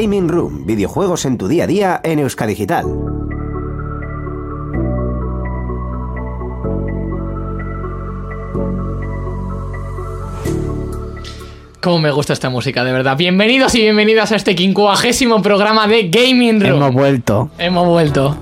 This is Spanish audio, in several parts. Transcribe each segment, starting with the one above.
Gaming Room, videojuegos en tu día a día en Euskadigital. Cómo me gusta esta música, de verdad. Bienvenidos y bienvenidas a este quincuagésimo programa de Gaming Room. Hemos vuelto. Hemos vuelto.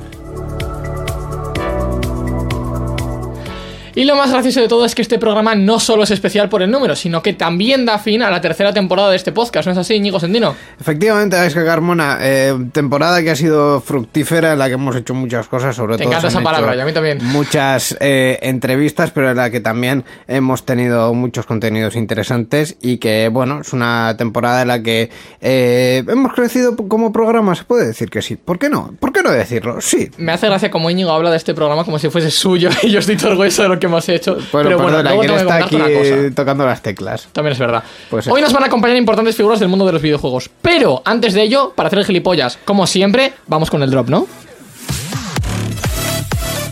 Y lo más gracioso de todo es que este programa no solo es especial por el número, sino que también da fin a la tercera temporada de este podcast, ¿no es así, Íñigo Sendino? Efectivamente, que Carmona, eh, temporada que ha sido fructífera, en la que hemos hecho muchas cosas, sobre Te todo. encanta esa palabra, y a mí también. Muchas eh, entrevistas, pero en la que también hemos tenido muchos contenidos interesantes y que, bueno, es una temporada en la que eh, hemos crecido como programa, se puede decir que sí. ¿Por qué no? ¿Por qué no decirlo? Sí. Me hace gracia como Íñigo habla de este programa como si fuese suyo y yo estoy todo orgulloso de lo que hemos hecho. Bueno, pero bueno, perdona, luego que él tengo que está aquí una cosa. tocando las teclas. También es verdad. Pues Hoy nos van a acompañar importantes figuras del mundo de los videojuegos. Pero antes de ello, para hacer el gilipollas, como siempre, vamos con el drop, ¿no?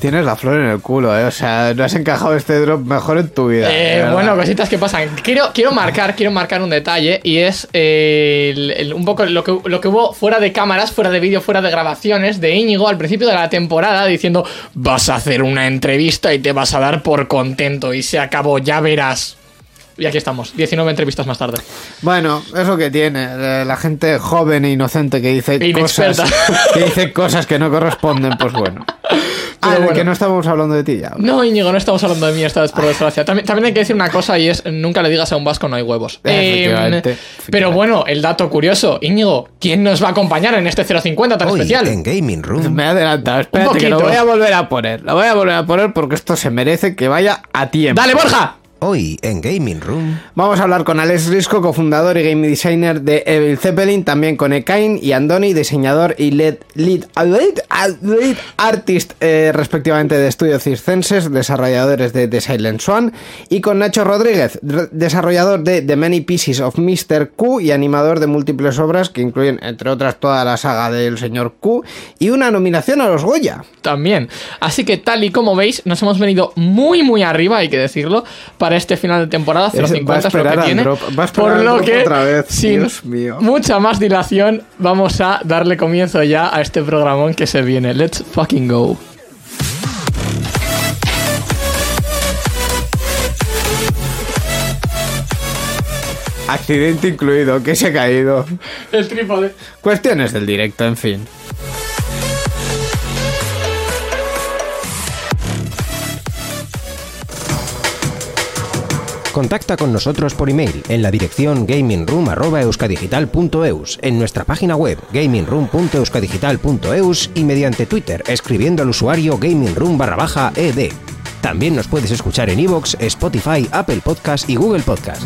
Tienes la flor en el culo, ¿eh? O sea, no has encajado este drop mejor en tu vida. Eh, bueno, cositas que pasan. Quiero, quiero marcar, quiero marcar un detalle y es eh, el- el- un poco lo que, lo que hubo fuera de cámaras, fuera de vídeo, fuera de grabaciones de Íñigo al principio de la temporada diciendo vas a hacer una entrevista y te vas a dar por contento y se acabó, ya verás. Y aquí estamos, 19 entrevistas más tarde. Bueno, eso que tiene, eh, la gente joven e inocente que dice E cosas que dice cosas que no corresponden, pues bueno. Ah, bueno. que no estamos hablando de ti ya. No, Íñigo, no estamos hablando de mí esta vez, por desgracia. También, también hay que decir una cosa y es, nunca le digas a un vasco no hay huevos. Efectivamente, Eh, efectivamente. pero bueno, el dato curioso, Íñigo, ¿quién nos va a acompañar en este 050 tan Hoy especial? en Gaming Room. Me he adelantado, espérate que lo voy a volver a poner. Lo voy a volver a poner porque esto se merece que vaya a tiempo. ¡Dale, Borja! Hoy en Gaming Room. Vamos a hablar con Alex Risco, cofundador y game designer de Evil Zeppelin, también con Ekain y Andoni, diseñador y lead, lead, lead, lead artist eh, respectivamente de Estudio Circenses, desarrolladores de The Silent Swan, y con Nacho Rodríguez, desarrollador de The Many Pieces of Mr. Q y animador de múltiples obras que incluyen, entre otras, toda la saga del señor Q y una nominación a los Goya. También. Así que tal y como veis, nos hemos venido muy, muy arriba, hay que decirlo, para este final de temporada. Va a 050 es lo que tiene. drop, Por lo que, vez, sin Dios mío. mucha más dilación, vamos a darle comienzo ya a este programón que se viene. Let's fucking go. Accidente incluido, que se ha caído. El trípode. Cuestiones del directo, en fin. Contacta con nosotros por email en la dirección gamingroom.euskadigital.eus, en nuestra página web gamingroom.euskadigital.eus y mediante Twitter escribiendo al usuario gamingroom. También nos puedes escuchar en iVoox, Spotify, Apple Podcast y Google Podcast.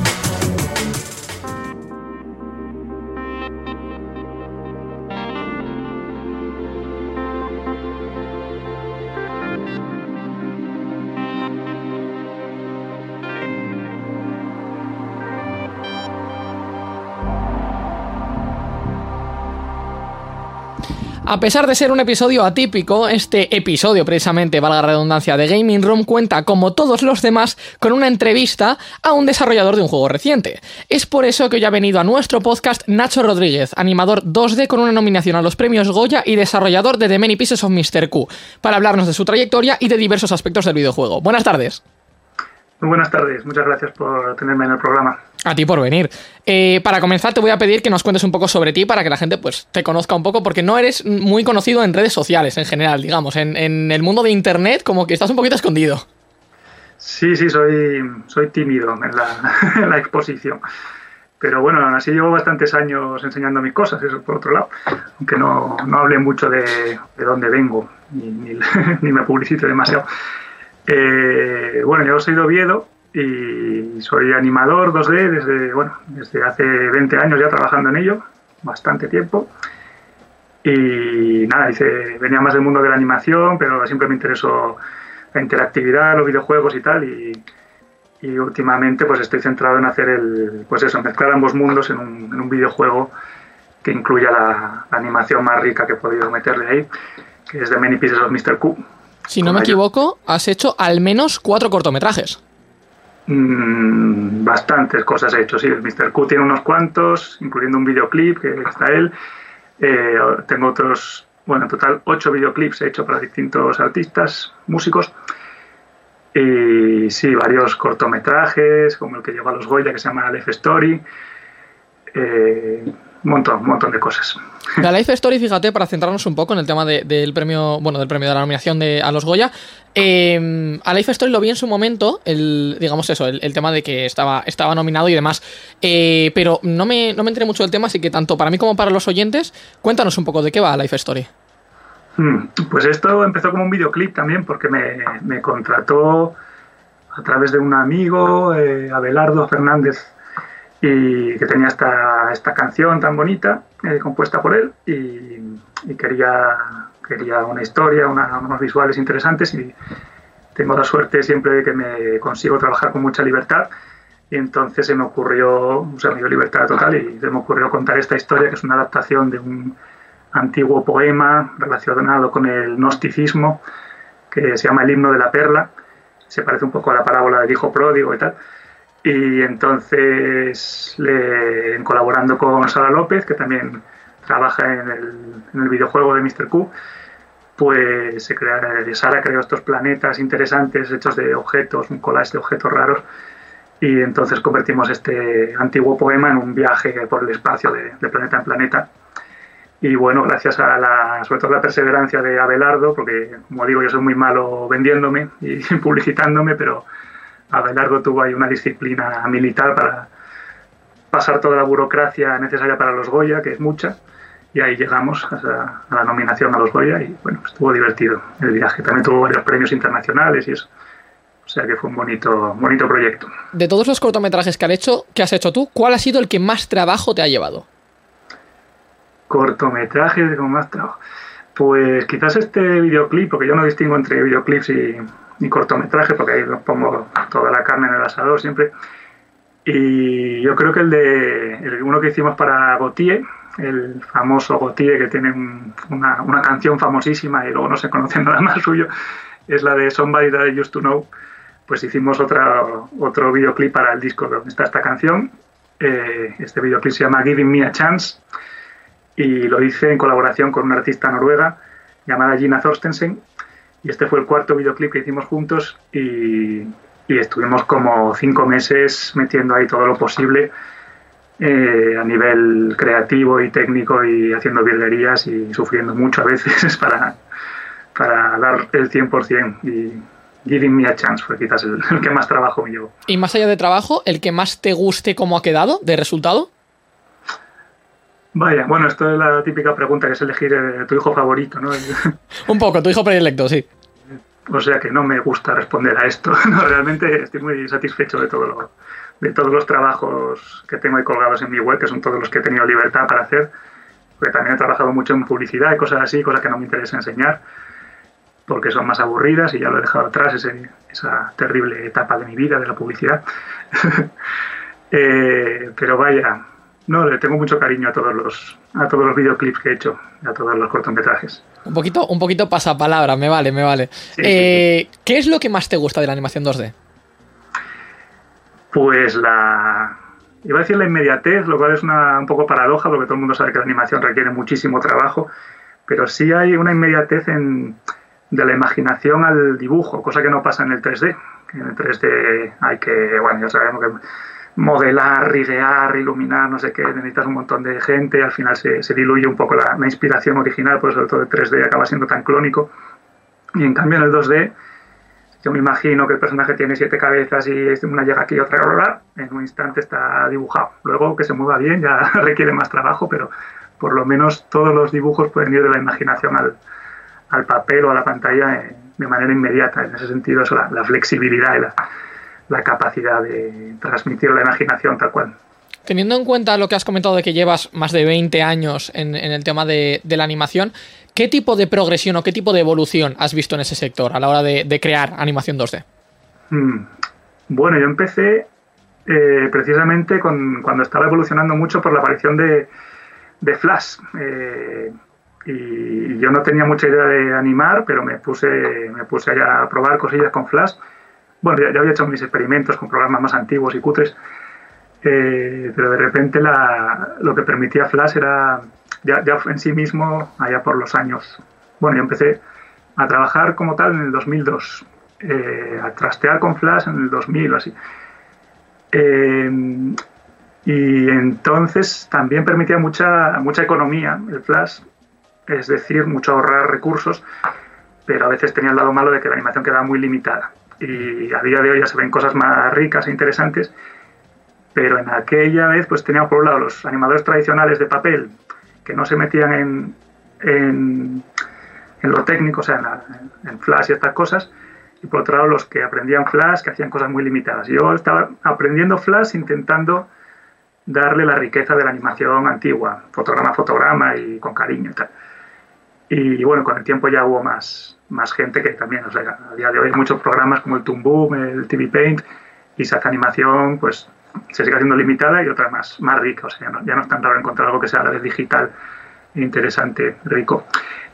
A pesar de ser un episodio atípico, este episodio, precisamente, valga la redundancia, de Gaming Room cuenta, como todos los demás, con una entrevista a un desarrollador de un juego reciente. Es por eso que hoy ha venido a nuestro podcast Nacho Rodríguez, animador 2D con una nominación a los premios Goya y desarrollador de The Many Pieces of Mr. Q, para hablarnos de su trayectoria y de diversos aspectos del videojuego. Buenas tardes. Muy buenas tardes, muchas gracias por tenerme en el programa. A ti por venir. Eh, para comenzar, te voy a pedir que nos cuentes un poco sobre ti para que la gente pues, te conozca un poco, porque no eres muy conocido en redes sociales en general, digamos. En, en el mundo de internet, como que estás un poquito escondido. Sí, sí, soy, soy tímido en la, en la exposición. Pero bueno, aún así llevo bastantes años enseñando mis cosas, eso por otro lado. Aunque no, no hable mucho de, de dónde vengo, ni, ni, ni me publicite demasiado. Eh, bueno, yo soy de Oviedo y soy animador 2D desde, bueno, desde hace 20 años ya trabajando en ello, bastante tiempo. Y nada, hice, venía más del mundo de la animación, pero siempre me interesó la interactividad, los videojuegos y tal. Y, últimamente pues estoy centrado en hacer el, pues eso, mezclar ambos mundos en un, videojuego que incluya la, la, animación más rica que he podido meterle ahí, que es de Many Pieces of Mr. Q. Si no me equivoco, has hecho al menos cuatro cortometrajes. Mm, bastantes cosas he hecho, sí. El Mr. Q tiene unos cuantos, incluyendo un videoclip que está él. Eh, tengo otros, bueno, en total ocho videoclips he hecho para distintos artistas, músicos. Y sí, varios cortometrajes, como el que lleva a los Goya, que se llama Life Story. Eh, un montón, un montón de cosas. La Life Story, fíjate, para centrarnos un poco en el tema del premio, bueno, del premio de la nominación de, a los Goya. Eh, a Life Story lo vi en su momento, el, digamos eso, el, tema de que estaba, estaba nominado y demás. Eh, pero no me, no me enteré mucho del tema, así que tanto para mí como para los oyentes, cuéntanos un poco de qué va Life Story. Hmm, pues esto empezó como un videoclip también, porque me, me contrató a través de un amigo, eh, Abelardo Fernández y que tenía esta, esta canción tan bonita eh, compuesta por él y, quería, quería una historia, unos visuales interesantes y tengo la suerte siempre de que me consigo trabajar con mucha libertad y entonces se me ocurrió, o sea, me dio libertad total y se me ocurrió contar esta historia que es una adaptación de un antiguo poema relacionado con el gnosticismo que se llama El himno de la perla, se parece un poco a la parábola del hijo pródigo y tal y entonces, le, colaborando con Sara López, que también trabaja en el, en el videojuego de Mr. Q, pues se crea, Sara creó estos planetas interesantes hechos de objetos, un collage de objetos raros, y entonces convertimos este antiguo poema en un viaje por el espacio de, de, planeta en planeta. Y bueno, gracias a la, sobre todo la perseverancia de Abelardo, porque como digo, yo soy muy malo vendiéndome y publicitándome, pero Abelardo tuvo ahí una disciplina militar para pasar toda la burocracia necesaria para los Goya, que es mucha, y ahí llegamos a, la nominación a los Goya y bueno, estuvo divertido el viaje. También tuvo varios premios internacionales y eso. O sea que fue un bonito, bonito proyecto. De todos los cortometrajes que has hecho, que has hecho tú, ¿cuál ha sido el que más trabajo te ha llevado? Cortometrajes con más trabajo. Pues quizás este videoclip, porque yo no distingo entre videoclips y, mi cortometraje, porque ahí pongo toda la carne en el asador siempre. Y yo creo que el de el uno que hicimos para Gautier, el famoso Gautier que tiene una, una, canción famosísima y luego no se conoce nada más suyo, es la de Somebody That I Used to Know. Pues hicimos otra, otro videoclip para el disco donde está esta canción. Eh, este videoclip se llama Giving Me a Chance y lo hice en colaboración con una artista noruega llamada Gina Thorstensen y este fue el cuarto videoclip que hicimos juntos y, estuvimos como cinco meses metiendo ahí todo lo posible eh, a nivel creativo y técnico y haciendo virguerías y sufriendo mucho a veces para, para dar el 100% y Giving Me a Chance fue quizás el, el, que más trabajo me llevó. Y más allá de trabajo, ¿el que más te guste cómo ha quedado de resultado? Vaya, bueno, esto es la típica pregunta que es elegir eh, tu hijo favorito, ¿no? Un poco, tu hijo predilecto, sí. O sea que no me gusta responder a esto. No, realmente estoy muy satisfecho de todo lo, de todos los trabajos que tengo ahí colgados en mi web, que son todos los que he tenido libertad para hacer. Porque también he trabajado mucho en publicidad y cosas así, cosas que no me interesa enseñar, porque son más aburridas y ya lo he dejado atrás, ese, esa terrible etapa de mi vida de la publicidad. eh, pero vaya, no, le tengo mucho cariño a todos los a todos los videoclips que he hecho, a todos los cortometrajes. Un poquito, un poquito pasapalabra, me vale, me vale. eh, ¿Qué es lo que más te gusta de la animación 2D? Pues la. Iba a decir la inmediatez, lo cual es una, un poco paradoja, porque todo el mundo sabe que la animación requiere muchísimo trabajo, pero sí hay una inmediatez en, de la imaginación al dibujo, cosa que no pasa en el 3D. En el 3D hay que, bueno, ya sabemos que modelar, ridear, iluminar, no sé qué, necesitas un montón de gente, al final se, diluye un poco la, inspiración original, por eso todo el 3D acaba siendo tan clónico. Y en cambio en el 2D, yo me imagino que el personaje tiene siete cabezas y una llega aquí y otra, bla, en un instante está dibujado. Luego que se mueva bien ya requiere más trabajo, pero por lo menos todos los dibujos pueden ir de la imaginación al, al papel o a la pantalla de manera inmediata. En ese sentido, eso, la, la flexibilidad y la, la capacidad de transmitir la imaginación tal cual. Teniendo en cuenta lo que has comentado de que llevas más de 20 años en, en el tema de, de, la animación, ¿qué tipo de progresión o qué tipo de evolución has visto en ese sector a la hora de, de crear animación 2D? Hmm. Bueno, yo empecé eh, precisamente con, cuando estaba evolucionando mucho por la aparición de, de Flash. Eh, y yo no tenía mucha idea de animar, pero me puse, me puse a probar cosillas con Flash bueno, ya, había hecho mis experimentos con programas más antiguos y cutres, eh, pero de repente la, lo que permitía Flash era ya, en sí mismo, allá por los años, bueno, yo empecé a trabajar como tal en el 2002, eh, a trastear con Flash en el 2000 o así. Eh, y entonces también permitía mucha, mucha economía el Flash, es decir, mucho ahorrar recursos, pero a veces tenía el lado malo de que la animación quedaba muy limitada. Y a día de hoy ya se ven cosas más ricas e interesantes, pero en aquella vez pues teníamos por un lado los animadores tradicionales de papel que no se metían en, en, lo técnico, o sea, en, en Flash y estas cosas, y por otro lado los que aprendían Flash, que hacían cosas muy limitadas. Yo estaba aprendiendo Flash intentando darle la riqueza de la animación antigua, fotograma a fotograma y con cariño y tal. Y bueno, con el tiempo ya hubo más, más gente que también, o sea, a día de hoy hay muchos programas como el Toon Boom, el TV Paint, y esa animación pues se sigue haciendo limitada y otra más, más rica, o sea, ya no, es tan raro encontrar algo que sea a la vez digital, interesante, rico.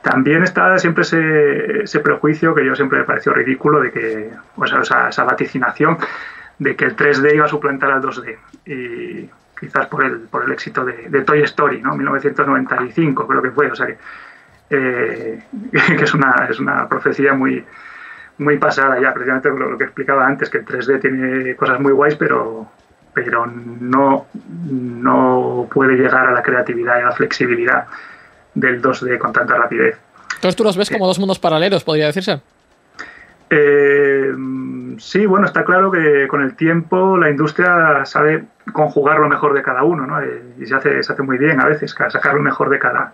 También está siempre ese, ese, prejuicio que yo siempre me pareció ridículo de que, o sea, esa, esa, vaticinación de que el 3D iba a suplantar al 2D. Y quizás por el, por el éxito de, de Toy Story, ¿no? 1995 creo que fue, o sea que, eh, que es, una, es una profecía muy, muy pasada ya, precisamente lo, lo, que explicaba antes, que el 3D tiene cosas muy guays, pero, pero no, no puede llegar a la creatividad y a la flexibilidad del 2D con tanta rapidez. Entonces tú los ves como dos mundos paralelos, podría decirse. Eh, sí, bueno, está claro que con el tiempo la industria sabe conjugar lo mejor de cada uno, ¿no? Eh, y se hace, se hace muy bien a veces, sacar lo mejor de cada,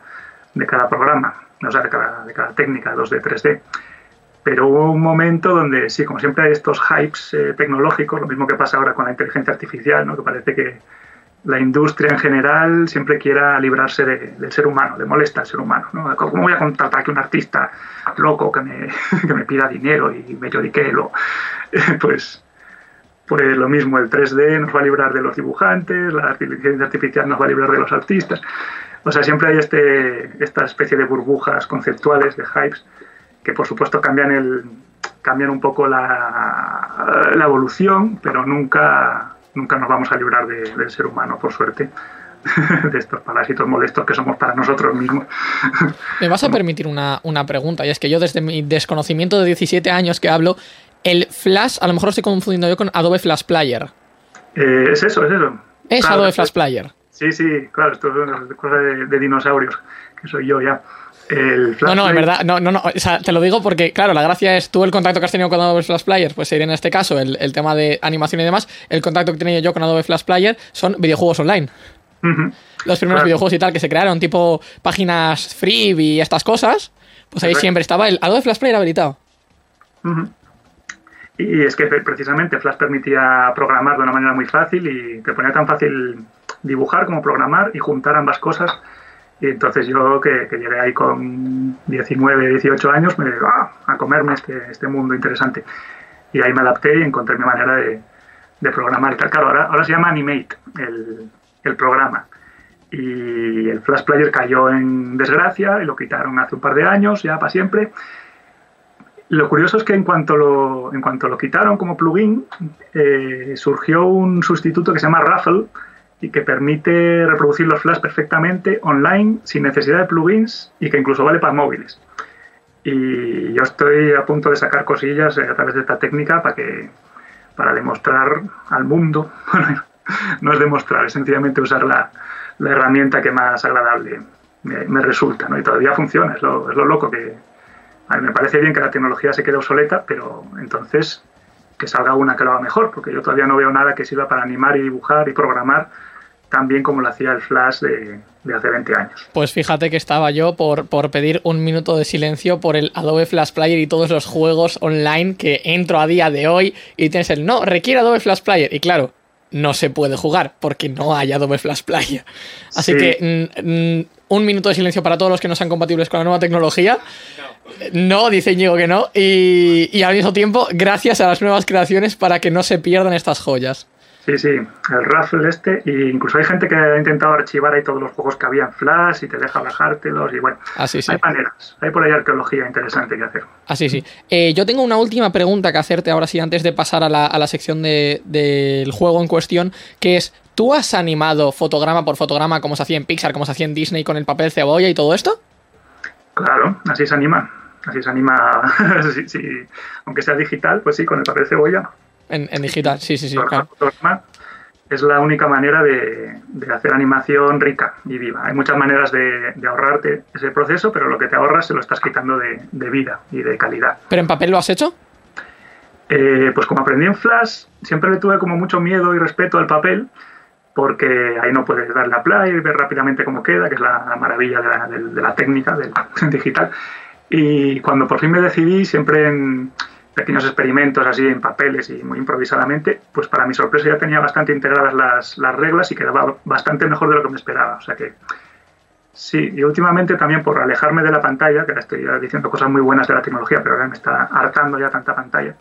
de cada programa, o sea, de cada, de cada técnica 2D, 3D. Pero hubo un momento donde, sí, como siempre hay estos hypes eh, tecnológicos, lo mismo que pasa ahora con la inteligencia artificial, ¿no? que parece que la industria en general siempre quiera librarse de, del ser humano, le molesta al ser humano. ¿no? ¿Cómo voy a contratar que un artista loco que me, que me pida dinero y me lloriquelo? pues, pues lo mismo, el 3D nos va a librar de los dibujantes, la inteligencia artificial nos va a librar de los artistas. O sea, siempre hay este, esta especie de burbujas conceptuales, de hypes, que por supuesto cambian, el, cambian un poco la, evolución, pero nunca nunca nos vamos a librar de, del ser humano, por suerte, de estos parásitos molestos que somos para nosotros mismos. Me vas a permitir una, una, pregunta, y es que yo desde mi desconocimiento de 17 años que hablo, el Flash, a lo mejor estoy confundiendo yo con Adobe Flash Player. Eh, es eso, es eso. Es claro, Adobe Flash Player. Sí, sí, claro, esto es cosa de, de dinosaurios, que soy yo ya. El no, no, en verdad, no, no, no, o sea, te lo digo porque, claro, la gracia es tú el contacto que has tenido con Adobe Flash Player, pues sería en este caso el, el tema de animación y demás, el contacto que he tenido yo con Adobe Flash Player son videojuegos online. Uh -huh. Los primeros claro. videojuegos y tal que se crearon, tipo páginas free y estas cosas, pues ahí siempre estaba el Adobe Flash Player habilitado. Uh -huh. Y es que precisamente Flash permitía programar de una manera muy fácil y te ponía tan fácil dibujar como programar y juntar ambas cosas y entonces yo, que, que, llegué ahí con 19, 18 años, me ah, a comerme este, este mundo interesante. Y ahí me adapté y encontré mi manera de, de programar. Claro, ahora, ahora se llama Animate, el, el, programa. Y el Flash Player cayó en desgracia y lo quitaron hace un par de años, ya para siempre. Lo curioso es que en cuanto lo, en cuanto lo quitaron como plugin, eh, surgió un sustituto que se llama Raffle, y que permite reproducir los flash perfectamente online sin necesidad de plugins y que incluso vale para móviles. Y yo estoy a punto de sacar cosillas a través de esta técnica para que para demostrar al mundo, no es demostrar, es sencillamente usar la, la herramienta que más agradable me, me resulta, ¿no? Y todavía funciona, es lo, es lo loco que a mí me parece bien que la tecnología se quede obsoleta, pero entonces que salga una que lo haga mejor, porque yo todavía no veo nada que sirva para animar y dibujar y programar tan bien como lo hacía el Flash de, de, hace 20 años. Pues fíjate que estaba yo por, por pedir un minuto de silencio por el Adobe Flash Player y todos los juegos online que entro a día de hoy y tienes el no, requiere Adobe Flash Player. Y claro, no se puede jugar porque no hay Adobe Flash Player. Así sí. que mm, un minuto de silencio para todos los que no sean compatibles con la nueva tecnología. No, no dice Íñigo que no. Y, y al mismo tiempo, gracias a las nuevas creaciones para que no se pierdan estas joyas. Sí, sí, el Raffle este, e incluso hay gente que ha intentado archivar ahí todos los juegos que había en Flash y te deja bajártelos y bueno, Ah, sí, sí. hay maneras, hay por ahí arqueología interesante que hacer. Así, sí. Eh, yo tengo una última pregunta que hacerte ahora sí, antes de pasar a la, a la sección de- del juego en cuestión, que es, ¿tú has animado fotograma por fotograma como se hacía en Pixar, como se hacía en Disney con el papel cebolla y todo esto? Claro, así se anima, así se anima, sí, sí, aunque sea digital, pues sí, con el papel cebolla. En, en digital, sí, sí, sí, claro. es la única manera de, de hacer animación rica y viva. Hay muchas maneras de, de ahorrarte ese proceso, pero lo que te ahorras se lo estás quitando de, de vida y de calidad. ¿Pero en papel lo has hecho? Eh, pues como aprendí en Flash, siempre le tuve como mucho miedo y respeto al papel, porque ahí no puedes darle a play y ver rápidamente cómo queda, que es la, la maravilla de la, de- de la técnica del digital. Y cuando por fin me decidí, siempre en pequeños experimentos así en papeles y muy improvisadamente, pues para mi sorpresa ya tenía bastante integradas las, las reglas y quedaba bastante mejor de lo que me esperaba. O sea que sí, y últimamente también por alejarme de la pantalla, que ahora estoy diciendo cosas muy buenas de la tecnología, pero ahora me está hartando ya tanta pantalla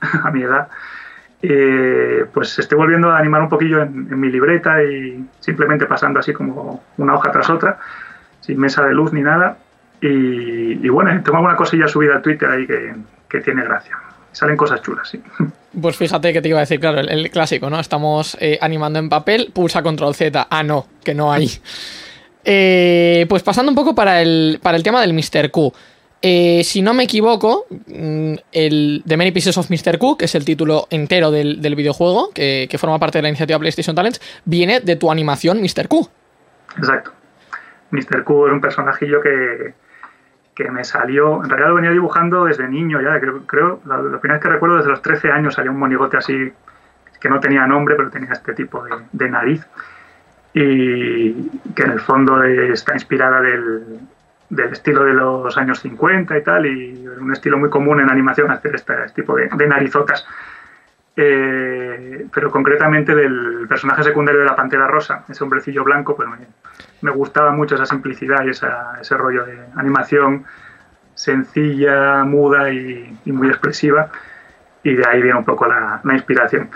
a mi edad, eh, pues estoy volviendo a animar un poquillo en, mi libreta y simplemente pasando así como una hoja tras otra, sin mesa de luz ni nada. Y, y bueno, tengo alguna cosilla subida al Twitter ahí que, que tiene gracia. Salen cosas chulas, sí. Pues fíjate que te iba a decir, claro, el, el clásico, ¿no? Estamos eh, animando en papel, pulsa control Z. Ah, no, que no hay. Eh, pues pasando un poco para el, para el tema del Mr. Q. Eh, si no me equivoco, mm, el The Many Pieces of Mr. Q, que es el título entero del, del videojuego, que, que forma parte de la iniciativa PlayStation Talents, viene de tu animación Mr. Q. Exacto. Mr. Q es un personajillo que, que me salió, en realidad lo venía dibujando desde niño ya, creo, creo la, la primera vez que recuerdo desde los 13 años salió un monigote así que no tenía nombre, pero tenía este tipo de, de nariz y que en el fondo está inspirada del, del estilo de los años 50 y tal, y un estilo muy común en animación hacer este, este tipo de, de narizotas. Eh, pero concretamente del personaje secundario de la Pantera Rosa, ese hombrecillo blanco, pues me, me gustaba mucho esa simplicidad y esa, ese rollo de animación sencilla, muda y, y, muy expresiva, y de ahí viene un poco la, la inspiración.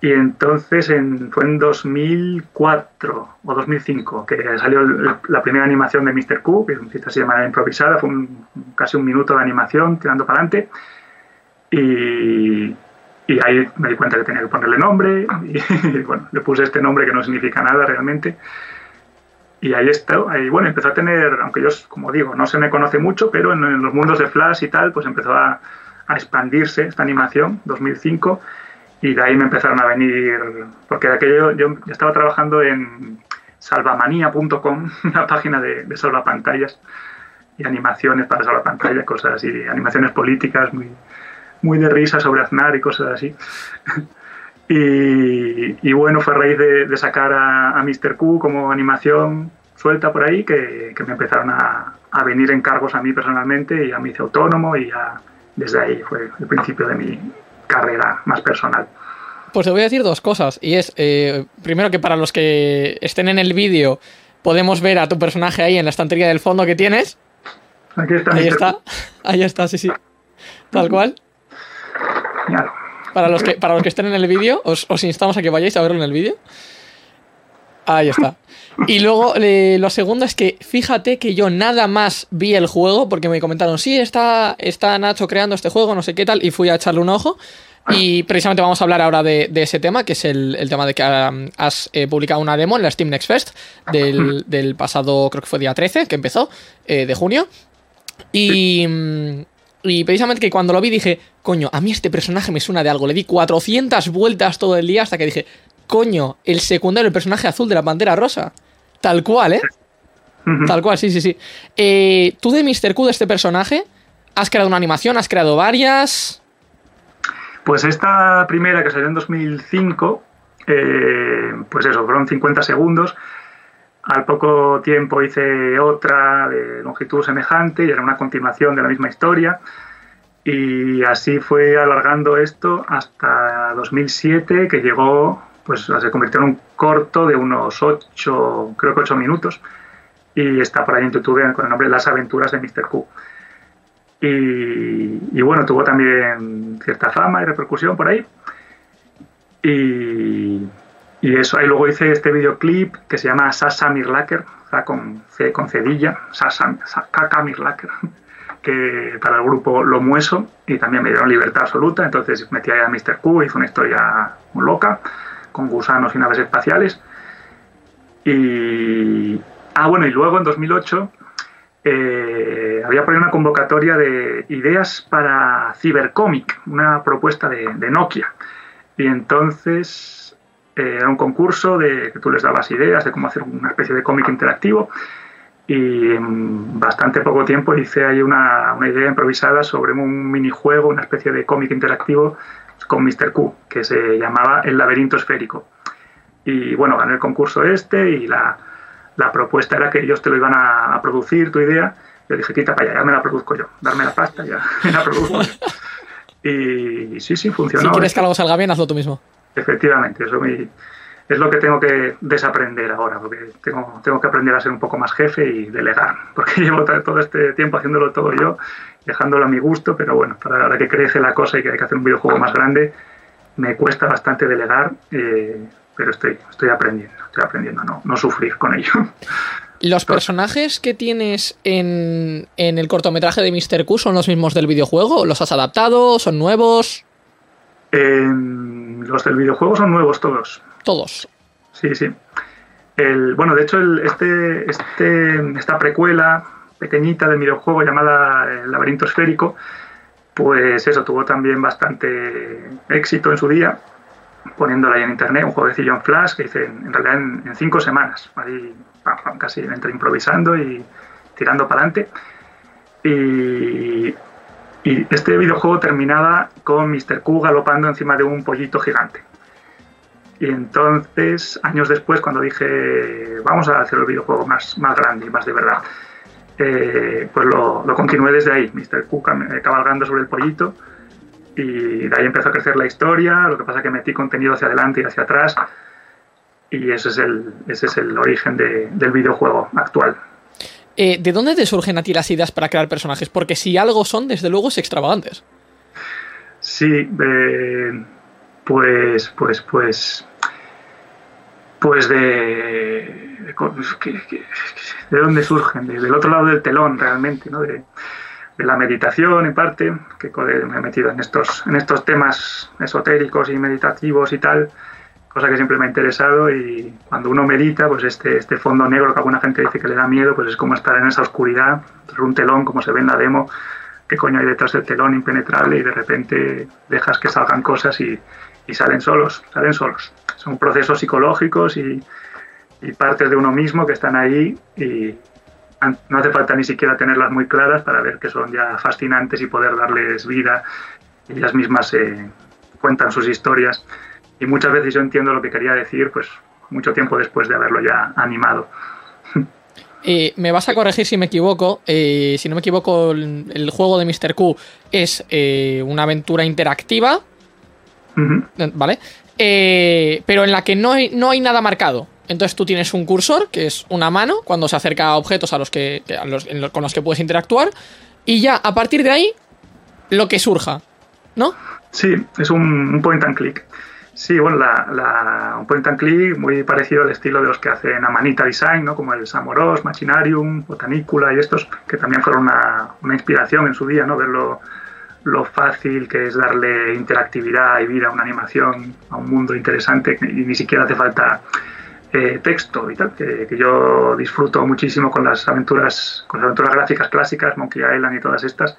Y entonces en, fue en 2004 o 2005 que salió la primera animación de Mr. Q, que de manera improvisada, fue un, casi un minuto de animación tirando para adelante. Y, y ahí me di cuenta que tenía que ponerle nombre y, bueno, le puse este nombre que no significa nada realmente. Y ahí está, ahí bueno, empezó a tener, aunque yo, como digo, no se me conoce mucho, pero en, en los mundos de Flash y tal, pues empezó a, a expandirse esta animación, 2005, y de ahí me empezaron a venir, porque de aquello yo estaba trabajando en salvamanía.com, una página de, de salvapantallas y animaciones para salvapantallas, cosas así, animaciones políticas muy, muy de risa sobre Aznar y cosas así. y, y, bueno, fue a raíz de, de sacar a, a, Mr. Q como animación suelta por ahí que, que me empezaron a, a, venir encargos a mí personalmente y a me hice autónomo y ya desde ahí fue el principio de mi carrera más personal. Pues te voy a decir dos cosas. Y es, eh, primero que para los que estén en el vídeo, podemos ver a tu personaje ahí en la estantería del fondo que tienes. Aquí está. Ahí está. Ahí está, sí, sí. Tal cual. Claro. Para los que, para los que estén en el vídeo, os, os, instamos a que vayáis a verlo en el vídeo. Ahí está. Y luego eh, lo segundo es que fíjate que yo nada más vi el juego porque me comentaron, sí, está, está Nacho creando este juego, no sé qué tal, y fui a echarle un ojo. Y precisamente vamos a hablar ahora de, de ese tema, que es el, el tema de que um, has eh, publicado una demo en la Steam Next Fest del, del, pasado, creo que fue día 13, que empezó, eh, de junio. Y, mm, y precisamente que cuando lo vi dije, coño, a mí este personaje me suena de algo. Le di 400 vueltas todo el día hasta que dije, coño, el secundario, el personaje azul de la bandera rosa. Tal cual, ¿eh? Tal cual, sí, sí, sí. Eh, Tú de Mr. Q, de este personaje, has creado una animación, has creado varias... Pues esta primera que salió en 2005, eh, pues eso, fueron 50 segundos. Al poco tiempo hice otra de longitud semejante y era una continuación de la misma historia. Y así fue alargando esto hasta 2007, que llegó, pues se convirtió en un corto de unos 8, creo que 8 minutos. Y está por ahí en YouTube con el nombre Las aventuras de Mr. Q. Y, y, bueno, tuvo también cierta fama y repercusión por ahí. Y, y eso, ahí luego hice este videoclip que se llama Sasa Mirlaker, con, C, con cedilla, Sasa, Kaka Mirlaker, que para el grupo Lo Mueso, y también me dieron libertad absoluta, entonces metí ahí a Mr. Q, hizo una historia muy loca, con gusanos y naves espaciales. Y. Ah, bueno, y luego en 2008 eh, había por ahí una convocatoria de ideas para Cybercomic, una propuesta de, de Nokia. Y entonces era un concurso de que tú les dabas ideas de cómo hacer una especie de cómic interactivo. Y en bastante poco tiempo hice ahí una, una idea improvisada sobre un minijuego, una especie de cómic interactivo con Mr. Q, que se llamaba El laberinto esférico. Y bueno, gané el concurso este y la, la propuesta era que ellos te lo iban a, a, producir, tu idea. Yo dije, quita para allá, ya me la produzco yo. Darme la pasta, ya me la produzco yo. Y sí, sí, funcionó. Si quieres que algo salga bien, hazlo tú mismo. Efectivamente, eso me, es lo que tengo que desaprender ahora, porque tengo, tengo que aprender a ser un poco más jefe y delegar, porque llevo todo este tiempo haciéndolo todo yo, dejándolo a mi gusto, pero bueno, para ahora que crece la cosa y que hay que hacer un videojuego más grande, me cuesta bastante delegar, eh, pero estoy, estoy aprendiendo, estoy aprendiendo a no, no sufrir con ello. ¿Los personajes que tienes en, en, el cortometraje de Mr. Q son los mismos del videojuego? ¿Los has adaptado? ¿Son nuevos? Eh, los del videojuego son nuevos todos. Todos. Sí, sí. El, bueno, de hecho, el, este, este, esta precuela pequeñita del videojuego llamada El laberinto esférico, pues eso, tuvo también bastante éxito en su día, poniéndola ahí en internet, un jueguecillo en Flash que hice en, en realidad en, en, cinco semanas, ahí casi entre improvisando y tirando para adelante. Y, y, este videojuego terminaba con Mr. Q galopando encima de un pollito gigante. Y entonces, años después, cuando dije, vamos a hacer el videojuego más, más grande y más de verdad, eh, pues lo, continué desde ahí, Mr. Q cabalgando sobre el pollito. Y de ahí empezó a crecer la historia, lo que pasa que metí contenido hacia adelante y hacia atrás y ese es el, ese es el origen de, del videojuego actual. Eh, ¿De dónde te surgen a ti las ideas para crear personajes? Porque si algo son, desde luego, es extravagantes. Sí, eh, pues, pues, pues, pues de, de, de dónde surgen, de, del otro lado del telón realmente, ¿no? De, de la meditación en parte, que me he metido en estos, en estos temas esotéricos y meditativos y tal, cosa que siempre me ha interesado y cuando uno medita, pues este, este fondo negro que alguna gente dice que le da miedo, pues es como estar en esa oscuridad, tras un telón, como se ve en la demo, qué coño hay detrás del telón impenetrable y de repente dejas que salgan cosas y, y salen solos, salen solos. Son procesos psicológicos y, y, partes de uno mismo que están ahí y no hace falta ni siquiera tenerlas muy claras para ver que son ya fascinantes y poder darles vida. Ellas mismas eh, cuentan sus historias y muchas veces yo entiendo lo que quería decir, pues mucho tiempo después de haberlo ya animado. Eh, me vas a corregir si me equivoco. Eh, si no me equivoco, el, el, juego de Mr. Q es eh, una aventura interactiva. Uh -huh. ¿Vale? Eh, pero en la que no hay, no hay nada marcado. Entonces tú tienes un cursor, que es una mano, cuando se acerca a objetos a los que, a los, los, con los que puedes interactuar. Y ya a partir de ahí, lo que surja. ¿No? Sí, es un, un point and click. Sí, bueno, la, la, un point and click muy parecido al estilo de los que hacen Amanita Design, ¿no? como el Samoros, Machinarium, Botanicula y estos, que también fueron una, una inspiración en su día, ¿no? ver lo, fácil que es darle interactividad y vida a una animación, a un mundo interesante, y ni siquiera hace falta eh, texto y tal, que, que, yo disfruto muchísimo con las aventuras, con las aventuras gráficas clásicas, Monkey Island y todas estas,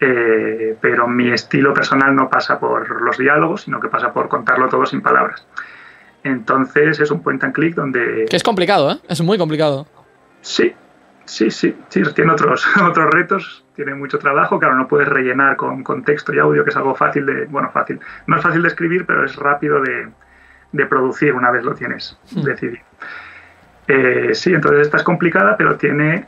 eh, pero mi estilo personal no pasa por los diálogos, sino que pasa por contarlo todo sin palabras. Entonces es un point and click donde... Que es complicado, ¿eh? Es muy complicado. Sí, sí, sí, sí, tiene otros, otros retos, tiene mucho trabajo, claro, no puedes rellenar con, con texto y audio, que es algo fácil de, bueno, fácil, no es fácil de escribir, pero es rápido de, de producir una vez lo tienes mm. decidido. Eh, sí, entonces esta es complicada, pero tiene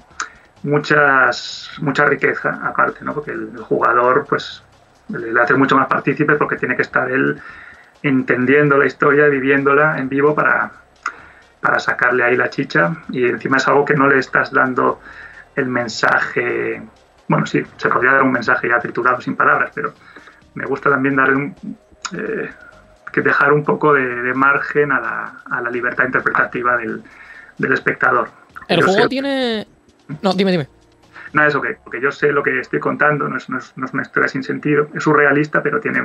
muchas, mucha riqueza aparte, ¿no? porque el, el jugador pues le, le hace mucho más partícipe porque tiene que estar él entendiendo la historia, viviéndola en vivo para, para sacarle ahí la chicha y encima es algo que no le estás dando el mensaje, bueno, sí, se podría dar un mensaje ya triturado sin palabras, pero me gusta también darle un, eh, que dejar un poco de, margen a la, a la, libertad interpretativa del, del espectador. El juego tiene... No, dime, dime. Nada, eso que, que yo sé lo que estoy contando, no es, no, es, no es, una historia sin sentido, es surrealista, pero tiene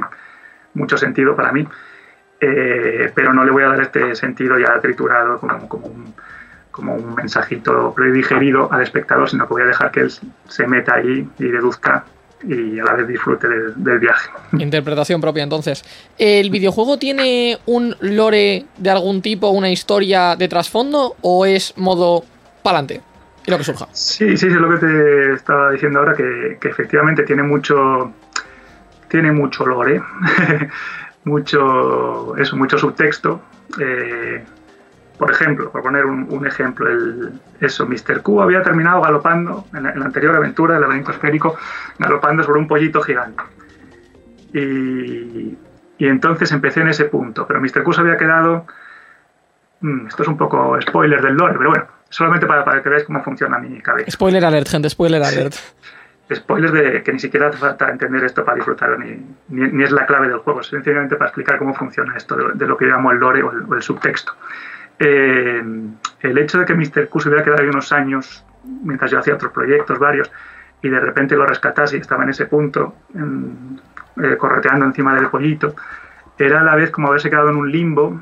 mucho sentido para mí. Eh, pero no le voy a dar este sentido ya triturado como, como, un, como un mensajito predigerido al espectador, sino que voy a dejar que él se meta ahí y deduzca y a la vez disfrute del, del, viaje. Interpretación propia, entonces. ¿El videojuego tiene un lore de algún tipo, una historia de trasfondo o es modo pa'lante? Y. Sí, sí, es lo que te estaba diciendo ahora, que, efectivamente tiene mucho, tiene mucho lore, mucho, eso, mucho subtexto. Eh, por ejemplo, por poner un, ejemplo, el, eso, Mr. Q había terminado galopando en la, anterior aventura del laberinto esférico, galopando sobre un pollito gigante. Y, y, entonces empecé en ese punto, pero Mr. Q se había quedado. Mmm, esto es un poco spoiler del lore, pero bueno, solamente para, para que veáis cómo funciona mi cabeza. Spoiler alert, gente, spoiler alert. Spoilers de que ni siquiera hace falta entender esto para disfrutarlo, ni, ni, ni, es la clave del juego, sencillamente para explicar cómo funciona esto de, de lo que llamo el lore o el, o el subtexto. Eh, el hecho de que Mr. Q se hubiera quedado ahí unos años mientras yo hacía otros proyectos, varios, y de repente lo rescatase y estaba en ese punto, en, eh, correteando encima del pollito, era a la vez como haberse quedado en un limbo,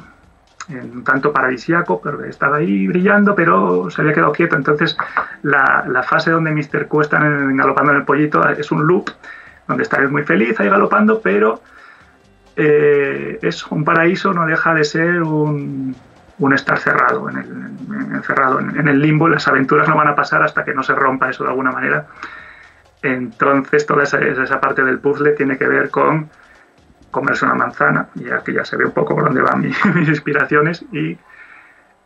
un tanto paradisiaco, pero estaba ahí brillando, pero se había quedado quieto. Entonces, la, la fase donde Mr. Q está en, galopando en el pollito es un loop, donde está muy feliz ahí galopando, pero eh, es un paraíso, no deja de ser un, un estar cerrado, en el, encerrado en, en, el limbo. Las aventuras no van a pasar hasta que no se rompa eso de alguna manera. Entonces, toda esa, esa parte del puzzle tiene que ver con comerse una manzana, y aquí ya se ve un poco por dónde van mi, mis inspiraciones, y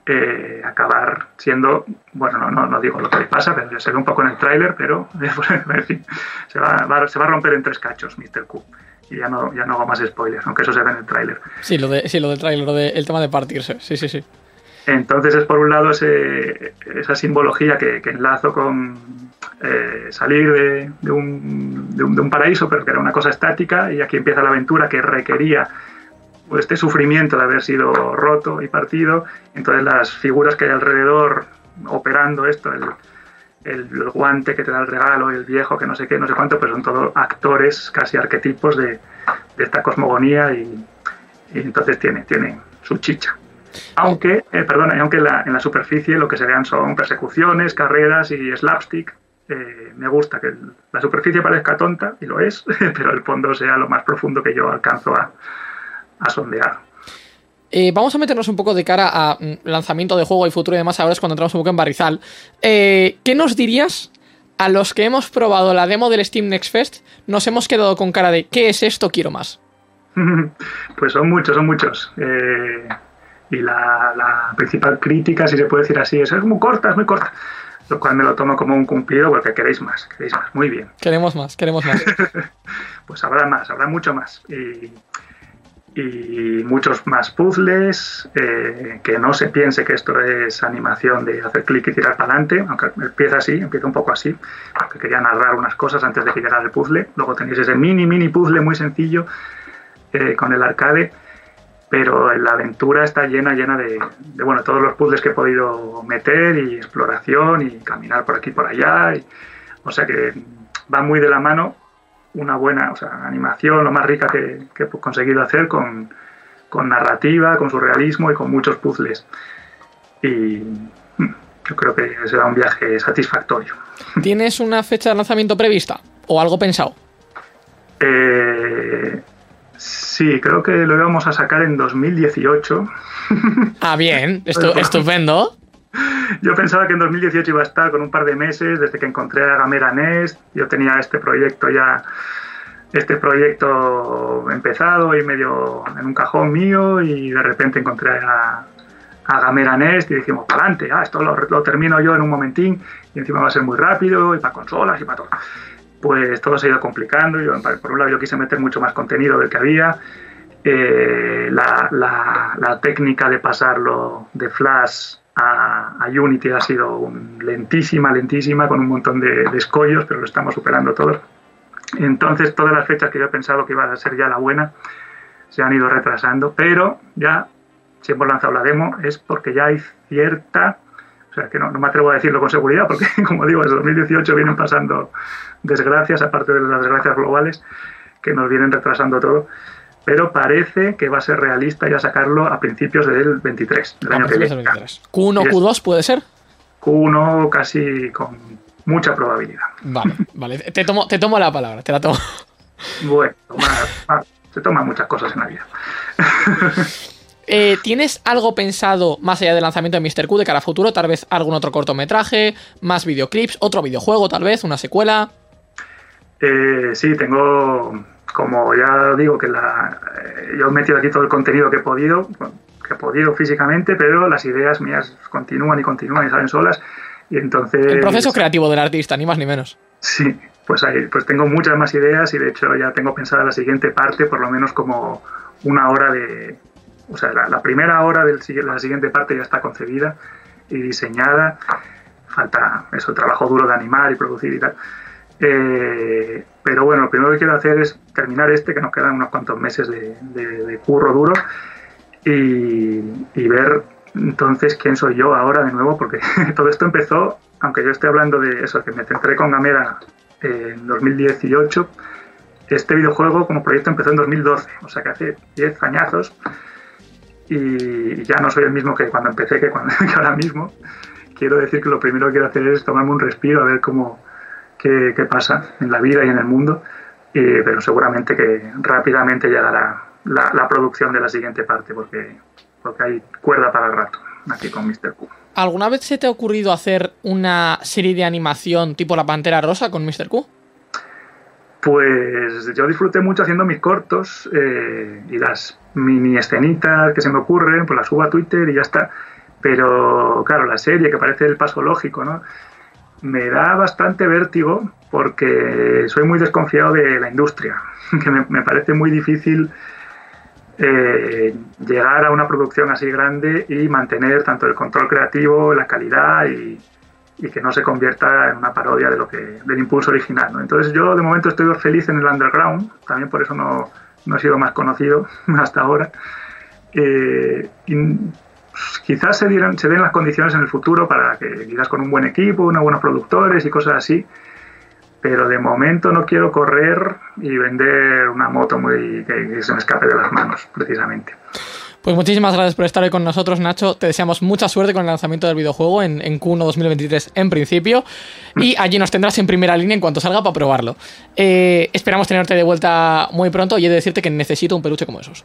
eh, acabar siendo, bueno, no, no, no, digo lo que le pasa, pero ya se ve un poco en el tráiler, pero en fin, se va, va, se va a romper en tres cachos Mr. Q y ya no, ya no hago más spoilers, aunque eso se ve en el tráiler. Sí, lo de, sí, lo del tráiler, lo de, el tema de partirse, sí, sí, sí. Entonces es por un lado ese, esa simbología que, que enlazo con eh, salir de, de, un, de, un, de, un, paraíso, pero que era una cosa estática, y aquí empieza la aventura que requería pues, este sufrimiento de haber sido roto y partido. Entonces las figuras que hay alrededor operando esto, el, el, el, guante que te da el regalo, el viejo que no sé qué, no sé cuánto, pues son todos actores, casi arquetipos de, esta cosmogonía y, y, entonces tiene, tiene su chicha. Aunque, eh, perdona, aunque la, en la, superficie lo que se vean son persecuciones, carreras y slapstick, eh, me gusta que el, la superficie parezca tonta, y lo es, pero el fondo sea lo más profundo que yo alcanzo a, a sondear. Eh, vamos a meternos un poco de cara a mm, lanzamiento de juego y futuro y demás. Ahora es cuando entramos un poco en Barrizal. Eh, ¿Qué nos dirías a los que hemos probado la demo del Steam Next Fest? Nos hemos quedado con cara de ¿qué es esto? Quiero más. Pues son muchos, son muchos. Eh, y la, la, principal crítica, si se puede decir así, es, es muy corta, es muy corta. Lo cual me lo tomo como un cumplido porque queréis más, queréis más. Muy bien. Queremos más, queremos más. pues habrá más, habrá mucho más. Y y muchos más puzzles, eh, que no se piense que esto es animación de hacer clic y tirar para adelante, aunque empieza así, empieza un poco así, porque quería narrar unas cosas antes de que llegara el puzzle. Luego tenéis ese mini, mini puzzle muy sencillo eh, con el arcade, pero la aventura está llena, llena de, de, bueno, todos los puzzles que he podido meter y exploración y caminar por aquí y por allá. Y, o sea que va muy de la mano una buena o sea, animación, lo más rica que, que he conseguido hacer con, con, narrativa, con surrealismo y con muchos puzzles. Y hmm, yo creo que será un viaje satisfactorio. ¿Tienes una fecha de lanzamiento prevista o algo pensado? Eh, sí, creo que lo íbamos a sacar en 2018. Ah, bien, Estu estupendo. Yo pensaba que en 2018 iba a estar con un par de meses desde que encontré a Gamera Nest. Yo tenía este proyecto ya, este proyecto empezado y medio en un cajón mío y de repente encontré a, a Gamera Nest y dijimos, para adelante, ah, esto lo, lo, termino yo en un momentín y encima va a ser muy rápido y para consolas y para todo. Pues todo se ha ido complicando. Yo, por un lado yo quise meter mucho más contenido del que había. Eh, la, técnica de pasarlo de Flash a, Unity ha sido lentísima, lentísima, con un montón de, de, escollos, pero lo estamos superando todos. Entonces, todas las fechas que yo he pensado que iba a ser ya la buena, se han ido retrasando, pero ya, si hemos lanzado la demo, es porque ya hay cierta, o sea, que no, no me atrevo a decirlo con seguridad, porque como digo, desde 2018 vienen pasando desgracias, aparte de las desgracias globales, que nos vienen retrasando todo, pero parece que va a ser realista ya sacarlo a principios del 23, del A año que viene. 23. ¿Q1 Yes. Q2 puede ser? Q1 casi con mucha probabilidad. Vale, vale. Te tomo, te tomo la palabra, te la tomo. Bueno, toma- se toman muchas cosas en la vida. Eh, ¿Tienes algo pensado más allá del lanzamiento de Mr. Q de cara a futuro? Tal vez algún otro cortometraje, más videoclips, otro videojuego, tal vez, una secuela. Eh, sí, tengo, como ya digo, que la, eh, yo he metido aquí todo el contenido que he podido, que he podido físicamente, pero las ideas mías continúan y continúan y salen solas. Y entonces. El proceso creativo del artista, ni más ni menos. Sí, pues, ahí, pues tengo muchas más ideas y de hecho ya tengo pensada la siguiente parte, por lo menos como una hora de... O sea, la, la primera hora de la siguiente parte ya está concebida y diseñada. Falta eso, trabajo duro de animar y producir y tal. Eh, pero bueno, lo primero que quiero hacer es terminar este, que nos quedan unos cuantos meses de, de- de curro duro, y, y ver entonces quién soy yo ahora de nuevo, porque todo esto empezó, aunque yo esté hablando de eso, que me centré con Gamera en 2018, este videojuego como proyecto empezó en 2012, o sea que hace 10 añazos, y ya no soy el mismo que cuando empecé, que, cuando, que ahora mismo. Quiero decir que lo primero que quiero hacer es tomarme un respiro, a ver cómo, qué, qué pasa en la vida y en el mundo, y- pero seguramente que rápidamente llegará la, la producción de la siguiente parte, porque, porque hay cuerda para el rato aquí con Mr. Q. ¿Alguna vez se te ha ocurrido hacer una serie de animación tipo La Pantera Rosa con Mr. Q? Pues yo disfruté mucho haciendo mis cortos eh, y las mini escenitas que se me ocurren, pues las subo a Twitter y ya está. Pero claro, la serie, que parece el paso lógico, ¿no? Me da bastante vértigo porque soy muy desconfiado de la industria, que me, parece muy difícil eh, llegar a una producción así grande y mantener tanto el control creativo, la calidad y, que no se convierta en una parodia de lo que del impulso original. Entonces yo de momento estoy feliz en el underground, también por eso no, no he sido más conocido hasta ahora. Eh, quizás se, dieran, se den las condiciones en el futuro para que quizás con un buen equipo, unos buenos productores y cosas así, pero de momento no quiero correr y vender una moto muy que, que se me escape de las manos, precisamente. Pues muchísimas gracias por estar hoy con nosotros, Nacho. Te deseamos mucha suerte con el lanzamiento del videojuego en, en Q1 2023 en principio. Y allí nos tendrás en primera línea en cuanto salga para probarlo. Eh, esperamos tenerte de vuelta muy pronto y he de decirte que necesito un peluche como esos.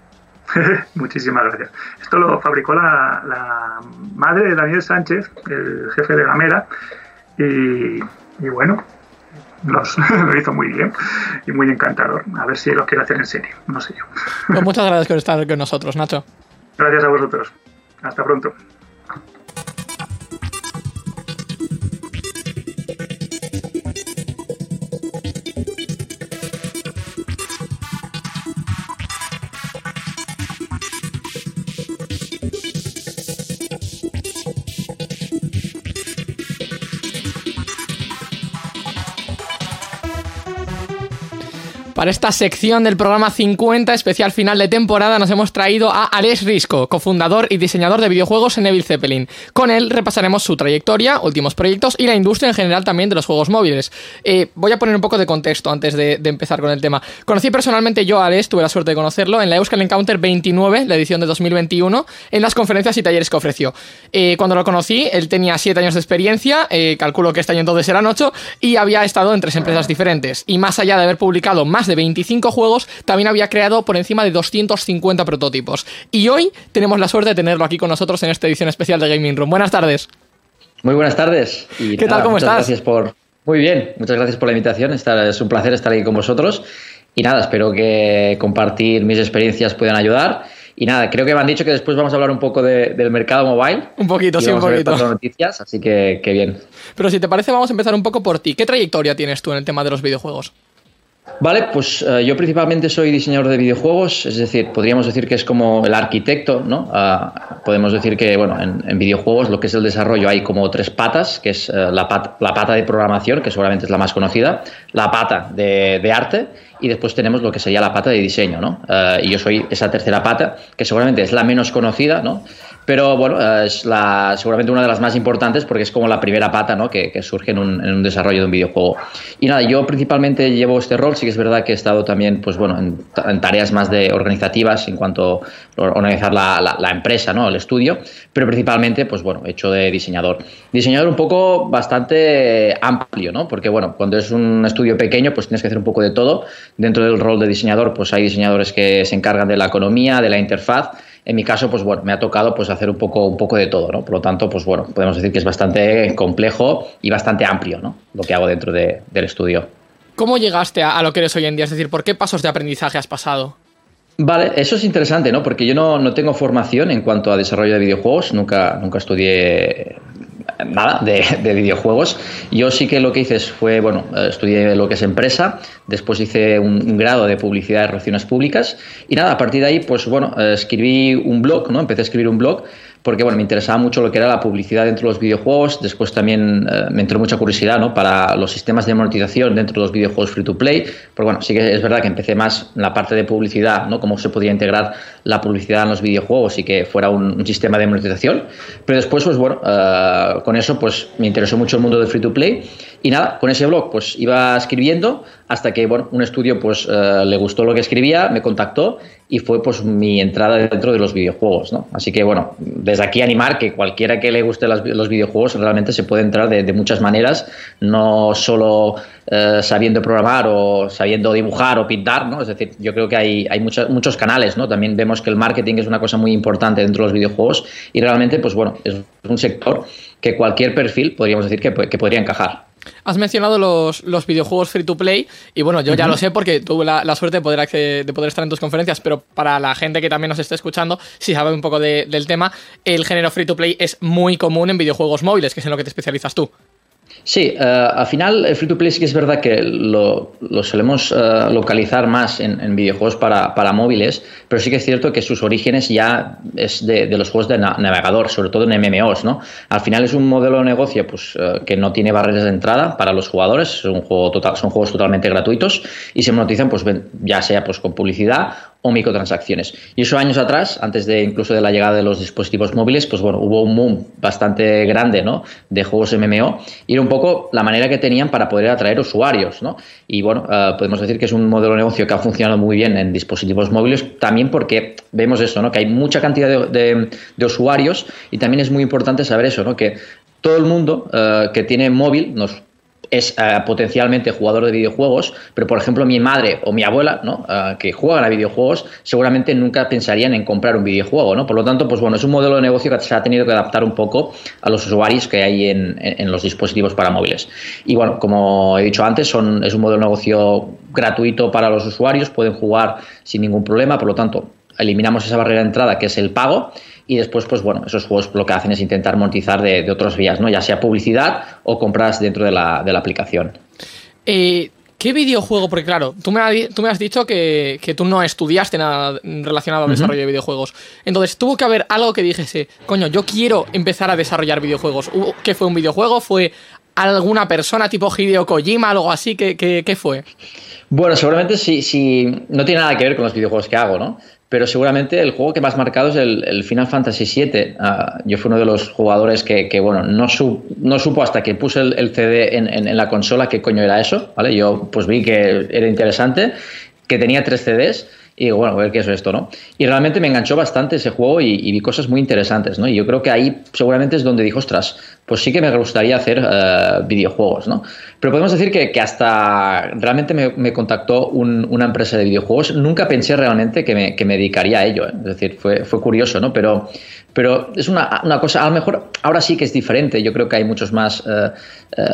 Muchísimas gracias. Esto lo fabricó la, madre de Daniel Sánchez, el jefe de Gamera, y bueno, los, lo hizo muy bien y muy encantador. A ver si los quiere hacer en serio, no sé yo. Pues muchas gracias por estar con nosotros, Nacho. Gracias a vosotros. Hasta pronto. Para esta sección del programa 50, especial final de temporada, nos hemos traído a Alex Risco, cofundador y diseñador de videojuegos en Evil Zeppelin. Con él repasaremos su trayectoria, últimos proyectos y la industria en general también de los juegos móviles. Eh, voy a poner un poco de contexto antes de, empezar con el tema. Conocí personalmente yo a Alex, tuve la suerte de conocerlo en la Euskal Encounter 29, la edición de 2021, en las conferencias y talleres que ofreció. Eh, cuando lo conocí, él tenía 7 años de experiencia, eh, calculo que este año entonces eran 8, y había estado en tres empresas diferentes. Y más allá de haber publicado más de 25 juegos, también había creado por encima de 250 prototipos. Y hoy tenemos la suerte de tenerlo aquí con nosotros en esta edición especial de Gaming Room. Buenas tardes. Muy buenas tardes. Y ¿Qué tal? ¿Cómo muchas estás? Gracias por. Muy bien, muchas gracias por la invitación. Es un placer estar aquí con vosotros. Y nada, espero que compartir mis experiencias puedan ayudar. Y nada, creo que me han dicho que después vamos a hablar un poco de- del mercado mobile. Un poquito, Y sí, un vamos a ver poquito. noticias, así que, que bien. Pero si te parece, vamos a empezar un poco por ti. ¿Qué trayectoria tienes tú en el tema de los videojuegos? Vale, pues uh, yo principalmente soy diseñador de videojuegos, es decir, podríamos decir que es como el arquitecto, ¿no? Uh, podemos decir que, bueno, en, videojuegos lo que es el desarrollo hay como tres patas, que es uh, la, pat la, pata de programación, que seguramente es la más conocida, la pata de, de arte y después tenemos lo que sería la pata de diseño, ¿no? y yo soy esa tercera pata, que seguramente es la menos conocida, ¿no? Pero bueno, es la, seguramente una de las más importantes porque es como la primera pata ¿no? que, que surge en un, en un, desarrollo de un videojuego. Y nada, yo principalmente llevo este rol, sí que es verdad que he estado también pues bueno, en, en tareas más de organizativas en cuanto a organizar la, la, la, empresa, ¿no? el estudio, pero principalmente pues bueno, hecho de diseñador. Diseñador un poco bastante amplio, ¿no? porque bueno, cuando es un estudio pequeño pues tienes que hacer un poco de todo. Dentro del rol de diseñador pues hay diseñadores que se encargan de la economía, de la interfaz, en mi caso, pues bueno, me ha tocado pues hacer un poco, un poco de todo, ¿no? Por lo tanto, pues bueno, podemos decir que es bastante complejo y bastante amplio, ¿no? Lo que hago dentro de, del estudio. ¿Cómo llegaste a, a, lo que eres hoy en día? Es decir, ¿por qué pasos de aprendizaje has pasado? Vale, eso es interesante, ¿no? Porque yo no, no tengo formación en cuanto a desarrollo de videojuegos, nunca, nunca estudié nada de, de, videojuegos. Yo sí que lo que hice fue, bueno, estudié lo que es empresa, después hice un, grado de publicidad y relaciones públicas y nada, a partir de ahí, pues bueno, escribí un blog, ¿no? Empecé a escribir un blog porque bueno, me interesaba mucho lo que era la publicidad dentro de los videojuegos. Después también eh, me entró mucha curiosidad ¿no? para los sistemas de monetización dentro de los videojuegos free to play. Porque bueno, sí que es verdad que empecé más en la parte de publicidad, ¿no? cómo se podía integrar la publicidad en los videojuegos y que fuera un, un sistema de monetización. Pero después, pues bueno, eh, con eso pues me interesó mucho el mundo del free to play. Y nada, con ese blog pues iba escribiendo hasta que bueno, un estudio pues eh, le gustó lo que escribía, me contactó y fue pues mi entrada dentro de los videojuegos, ¿no? Así que bueno, desde aquí animar que cualquiera que le guste las, los videojuegos realmente se puede entrar de, de muchas maneras, no solo eh, sabiendo programar o sabiendo dibujar o pintar, ¿no? Es decir, yo creo que hay, hay muchos, muchos canales, ¿no? También vemos que el marketing es una cosa muy importante dentro de los videojuegos y realmente, pues bueno, es un sector que cualquier perfil podríamos decir que, que podría encajar. Has mencionado los, los, videojuegos free to play y bueno, yo ya uh -huh. lo sé porque tuve la, la suerte de poder, acceder, de poder estar en tus conferencias, pero para la gente que también nos esté escuchando, si sabe un poco de, del tema, el género free to play es muy común en videojuegos móviles, que es en lo que te especializas tú. Sí, uh, al final el free to play sí que es verdad que lo, lo solemos uh, localizar más en, videojuegos para, para, móviles, pero sí que es cierto que sus orígenes ya es de, los juegos de na navegador, sobre todo en MMOs, ¿no? Al final es un modelo de negocio pues, uh, que no tiene barreras de entrada para los jugadores, es un juego total, son juegos totalmente gratuitos y se monetizan pues, ya sea pues, con publicidad o microtransacciones. Y eso años atrás, antes de incluso de la llegada de los dispositivos móviles, pues bueno, hubo un boom bastante grande, ¿no? De juegos MMO y era un poco la manera que tenían para poder atraer usuarios, ¿no? Y bueno, uh, podemos decir que es un modelo de negocio que ha funcionado muy bien en dispositivos móviles, también porque vemos eso, ¿no? Que hay mucha cantidad de, de, usuarios y también es muy importante saber eso, ¿no? Que todo el mundo uh, que tiene móvil nos es uh, potencialmente jugador de videojuegos, pero por ejemplo mi madre o mi abuela, ¿no? Uh, que juegan a videojuegos, seguramente nunca pensarían en comprar un videojuego, ¿no? Por lo tanto, pues bueno, es un modelo de negocio que se ha tenido que adaptar un poco a los usuarios que hay en, en los dispositivos para móviles. Y bueno, como he dicho antes, son, es un modelo de negocio gratuito para los usuarios, pueden jugar sin ningún problema, por lo tanto, eliminamos esa barrera de entrada que es el pago y después, pues bueno, esos juegos lo que hacen es intentar monetizar de, de otras vías, ¿no? Ya sea publicidad o compras dentro de la, de la aplicación. Eh, ¿Qué videojuego? Porque claro, tú me, has, tú me has dicho que, que, tú no estudiaste nada relacionado al uh -huh. desarrollo de videojuegos. Entonces, tuvo que haber algo que dijese, coño, yo quiero empezar a desarrollar videojuegos. ¿Qué fue un videojuego? ¿Fue alguna persona tipo Hideo Kojima, algo así? ¿Qué, qué, qué fue? Bueno, seguramente sí, sí, no tiene nada que ver con los videojuegos que hago, ¿no? Pero seguramente el juego que más marcado es el, el Final Fantasy VII. Uh, yo fui uno de los jugadores que, que bueno, no, su, no, supo hasta que puse el, el CD en, en, en, la consola qué coño era eso, ¿vale? Yo pues vi que era interesante, que tenía tres CDs y digo, bueno, a ver qué es esto, ¿no? Y realmente me enganchó bastante ese juego y, y, vi cosas muy interesantes, ¿no? Y yo creo que ahí seguramente es donde dijo, ostras, pues sí que me gustaría hacer uh, videojuegos, ¿no? Pero podemos decir que, que hasta realmente me, contactó un, una empresa de videojuegos. Nunca pensé realmente que me, que me dedicaría a ello, ¿eh? es decir, fue, fue curioso, ¿no? Pero, pero es una, una, cosa, a lo mejor ahora sí que es diferente. Yo creo que hay muchos más uh,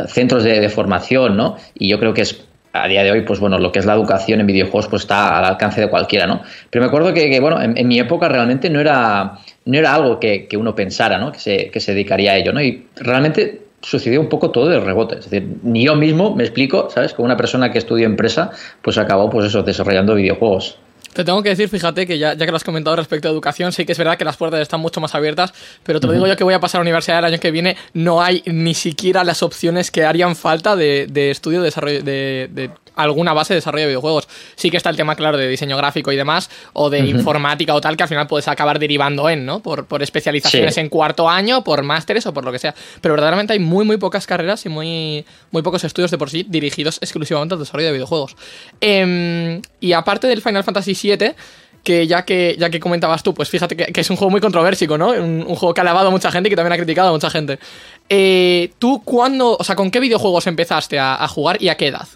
centros de, formación, ¿no? Y yo creo que es a día de hoy, pues bueno, lo que es la educación en videojuegos pues está al alcance de cualquiera, ¿no? Pero me acuerdo que, bueno, en, en, mi época realmente no era, no era algo que, que uno pensara, ¿no? Que se, que se dedicaría a ello, ¿no? Y realmente sucedió un poco todo de rebote. Es decir, ni yo mismo me explico, ¿sabes? Como una persona que estudió empresa, pues acabó, pues eso, desarrollando videojuegos. Te tengo que decir, fíjate, que ya, ya, que lo has comentado respecto a educación, sí que es verdad que las puertas están mucho más abiertas, pero te lo digo yo que voy a pasar a la universidad el año que viene, no hay ni siquiera las opciones que harían falta de, de estudio de desarrollo de, de, alguna base de desarrollo de videojuegos. Sí que está el tema, claro, de diseño gráfico y demás, o de informática o tal, que al final puedes acabar derivando en, ¿no? Por, por especializaciones sí. en cuarto año, por másteres o por lo que sea. Pero verdaderamente hay muy, muy pocas carreras y muy, muy pocos estudios de por sí dirigidos exclusivamente al desarrollo de videojuegos. Eh, y aparte del Final Fantasy VII, que ya que ya que comentabas tú, pues fíjate que, es un juego muy controversico, ¿no? Un, juego que ha alabado a mucha gente y que también ha criticado a mucha gente. Eh, ¿Tú cuándo, o sea, con qué videojuegos empezaste a, jugar y a qué edad?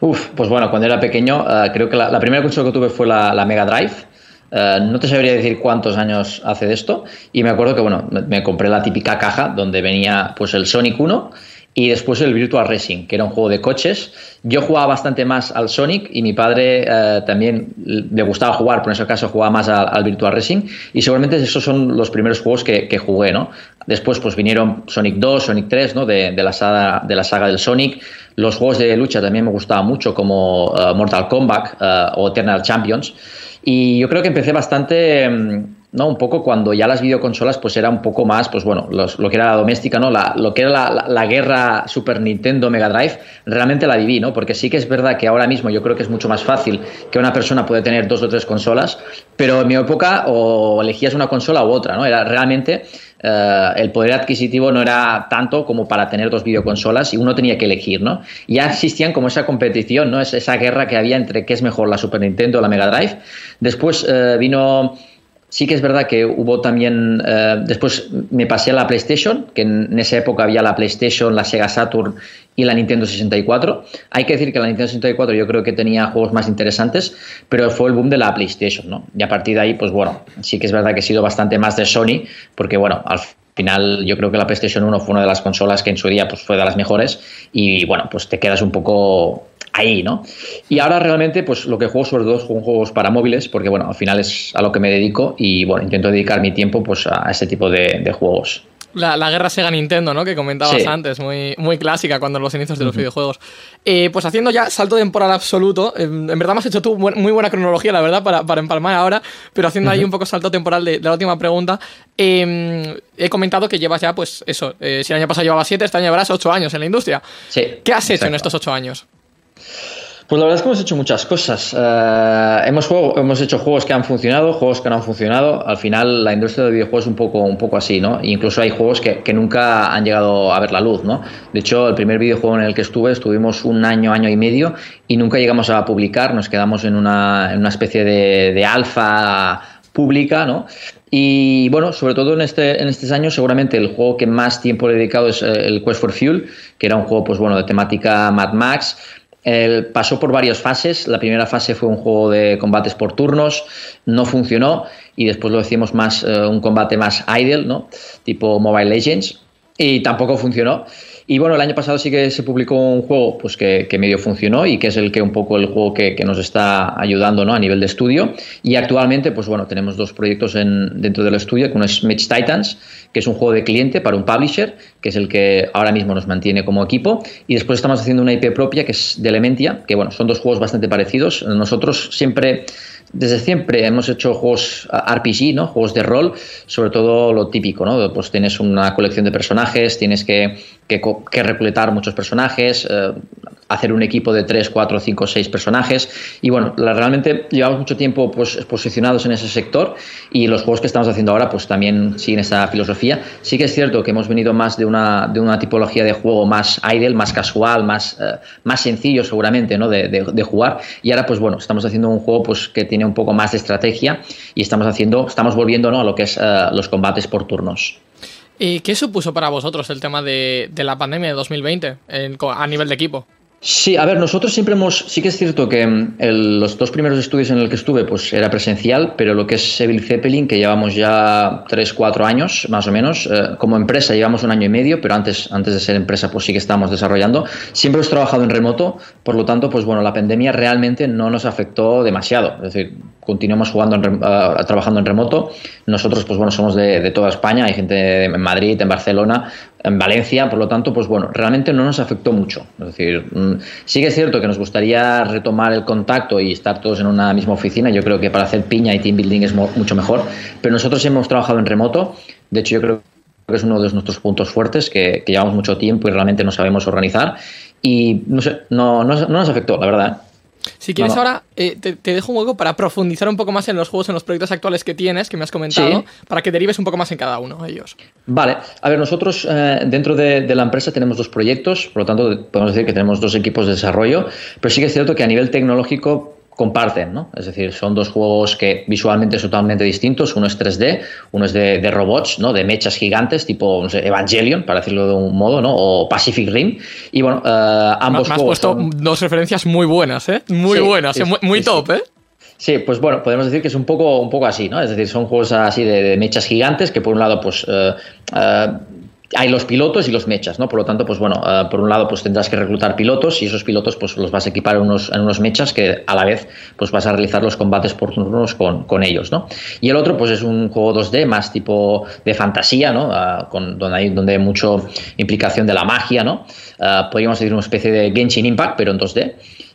Uf, pues bueno, cuando era pequeño, uh, creo que la, primera consola que tuve fue la, Mega Drive. Uh, no te sabría decir cuántos años hace de esto. Y me acuerdo que, bueno, me, me, compré la típica caja donde venía pues el Sonic 1 y después el Virtual Racing, que era un juego de coches. Yo jugaba bastante más al Sonic y mi padre uh, también le gustaba jugar, pero en ese caso jugaba más al, al, Virtual Racing. Y seguramente esos son los primeros juegos que, que jugué, ¿no? Después pues vinieron Sonic 2, Sonic 3, ¿no? De, de, la, saga, de la saga del Sonic. Los juegos de lucha también me gustaban mucho, como uh, Mortal Kombat uh, o Eternal Champions. Y yo creo que empecé bastante, ¿no? Un poco cuando ya las videoconsolas pues era un poco más, pues bueno, lo que era la doméstica, ¿no? Lo que era la, la, guerra Super Nintendo Mega Drive, realmente la viví, ¿no? Porque sí que es verdad que ahora mismo yo creo que es mucho más fácil que una persona puede tener dos o tres consolas, pero en mi época o elegías una consola u otra, ¿no? Era realmente Uh, el poder adquisitivo no era tanto como para tener dos videoconsolas y uno tenía que elegir, ¿no? Ya existían como esa competición, ¿no? Es esa guerra que había entre qué es mejor, la Super Nintendo o la Mega Drive. Después uh, vino Sí que es verdad que hubo también, eh, después me pasé a la PlayStation, que en, esa época había la PlayStation, la Sega Saturn y la Nintendo 64. Hay que decir que la Nintendo 64 yo creo que tenía juegos más interesantes, pero fue el boom de la PlayStation, ¿no? Y a partir de ahí, pues bueno, sí que es verdad que he sido bastante más de Sony, porque bueno, al final yo creo que la PlayStation 1 fue una de las consolas que en su día pues fue de las mejores y bueno, pues te quedas un poco ahí, ¿no? Y ahora realmente, pues lo que juego sobre todo son juegos para móviles, porque bueno, al final es a lo que me dedico y bueno, intento dedicar mi tiempo pues a ese tipo de, de juegos. La, la, guerra Sega Nintendo, ¿no? Que comentabas sí. antes, muy, muy clásica cuando los inicios de los uh -huh. videojuegos. Eh, pues haciendo ya salto temporal absoluto, eh, en verdad me has hecho tú muy buena cronología, la verdad, para, para empalmar ahora, pero haciendo uh -huh. ahí un poco salto temporal de, de la última pregunta, eh, he comentado que llevas ya, pues eso, eh, si el año pasado llevaba siete, este año llevarás ocho años en la industria. Sí. ¿Qué has hecho en estos ocho años? Pues la verdad es que hemos hecho muchas cosas. Uh, hemos, hemos hecho juegos que han funcionado, juegos que no han funcionado. Al final, la industria de videojuegos es un poco, un poco así, ¿no? Incluso hay juegos que, que, nunca han llegado a ver la luz, ¿no? De hecho, el primer videojuego en el que estuve, estuvimos un año, año y medio y nunca llegamos a publicar. Nos quedamos en una, en una especie de, de alfa pública, ¿no? Y bueno, sobre todo en, este, en estos años, seguramente el juego que más tiempo he dedicado es eh, el Quest for Fuel, que era un juego, pues bueno, de temática Mad Max él pasó por varias fases. La primera fase fue un juego de combates por turnos, no funcionó y después lo decimos más uh, un combate más idle, ¿no? Tipo Mobile Legends y tampoco funcionó. Y bueno, el año pasado sí que se publicó un juego pues que, que medio funcionó y que es el que un poco el juego que, que, nos está ayudando ¿no? a nivel de estudio. Y actualmente, pues bueno, tenemos dos proyectos en, dentro del estudio, que uno es Match Titans, que es un juego de cliente para un publisher, que es el que ahora mismo nos mantiene como equipo. Y después estamos haciendo una IP propia, que es de Elementia, que bueno, son dos juegos bastante parecidos. Nosotros siempre desde siempre hemos hecho juegos RPG, ¿no? Juegos de rol, sobre todo lo típico, ¿no? Pues tienes una colección de personajes, tienes que, que, que muchos personajes, eh, hacer un equipo de 3, 4, 5, 6 personajes. Y bueno, realmente llevamos mucho tiempo pues, posicionados en ese sector y los juegos que estamos haciendo ahora pues también siguen esa filosofía. Sí que es cierto que hemos venido más de una, de una tipología de juego más idle, más casual, más, eh, más sencillo seguramente, ¿no? De, jugar. Y ahora pues bueno, estamos haciendo un juego pues que tiene un poco más de estrategia y estamos haciendo, estamos volviendo ¿no? a lo que es uh, los combates por turnos. ¿Y qué supuso para vosotros el tema de, de la pandemia de 2020 en, a nivel de equipo? Sí, a ver, nosotros siempre hemos, sí que es cierto que mm, los dos primeros estudios en el que estuve, pues era presencial, pero lo que es Seville Zeppelin, que llevamos ya tres, cuatro años, más o menos, eh, como empresa llevamos un año y medio, pero antes, antes de ser empresa, pues sí que estamos desarrollando. Siempre hemos trabajado en remoto, por lo tanto, pues bueno, la pandemia realmente no nos afectó demasiado. Es decir, continuamos jugando, trabajando en remoto. Nosotros, pues bueno, somos de, toda España, hay gente en Madrid, en Barcelona, en Valencia, por lo tanto, pues bueno, realmente no nos afectó mucho. Es decir, mm, sí que es cierto que nos gustaría retomar el contacto y estar todos en una misma oficina. Yo creo que para hacer piña y team building es mucho mejor, pero nosotros hemos trabajado en remoto. De hecho, yo creo que es uno de nuestros puntos fuertes, que, llevamos mucho tiempo y realmente no sabemos organizar. Y no sé, no, no, nos afectó, la verdad. Si quieres ahora, eh, te, dejo un hueco para profundizar un poco más en los juegos, en los proyectos actuales que tienes, que me has comentado, para que derives un poco más en cada uno de ellos. Vale, a ver, nosotros eh, dentro de, de, la empresa tenemos dos proyectos, por lo tanto podemos decir que tenemos dos equipos de desarrollo, pero sí que es cierto que a nivel tecnológico comparten, ¿no? Es decir, son dos juegos que visualmente son totalmente distintos. Uno es 3D, uno es de, robots, ¿no? De mechas gigantes, tipo Evangelion, para decirlo de un modo, ¿no? O Pacific Rim. Y bueno, uh, ambos me, has puesto dos referencias muy buenas, ¿eh? Muy buenas, muy, top, ¿eh? Sí, pues bueno, podemos decir que es un poco, un poco así, ¿no? Es decir, son juegos así de, mechas gigantes que por un lado, pues, uh, hay los pilotos y los mechas, ¿no? Por lo tanto, pues bueno, eh, por un lado, pues tendrás que reclutar pilotos y esos pilotos, pues los vas a equipar en unos, en unos mechas que a la vez, pues vas a realizar los combates por turnos con, con ellos, ¿no? Y el otro, pues es un juego 2D más tipo de fantasía, ¿no? Ah, con, donde hay, donde hay mucho implicación de la magia, ¿no? Ah, podríamos decir una especie de Genshin Impact, pero en 2D.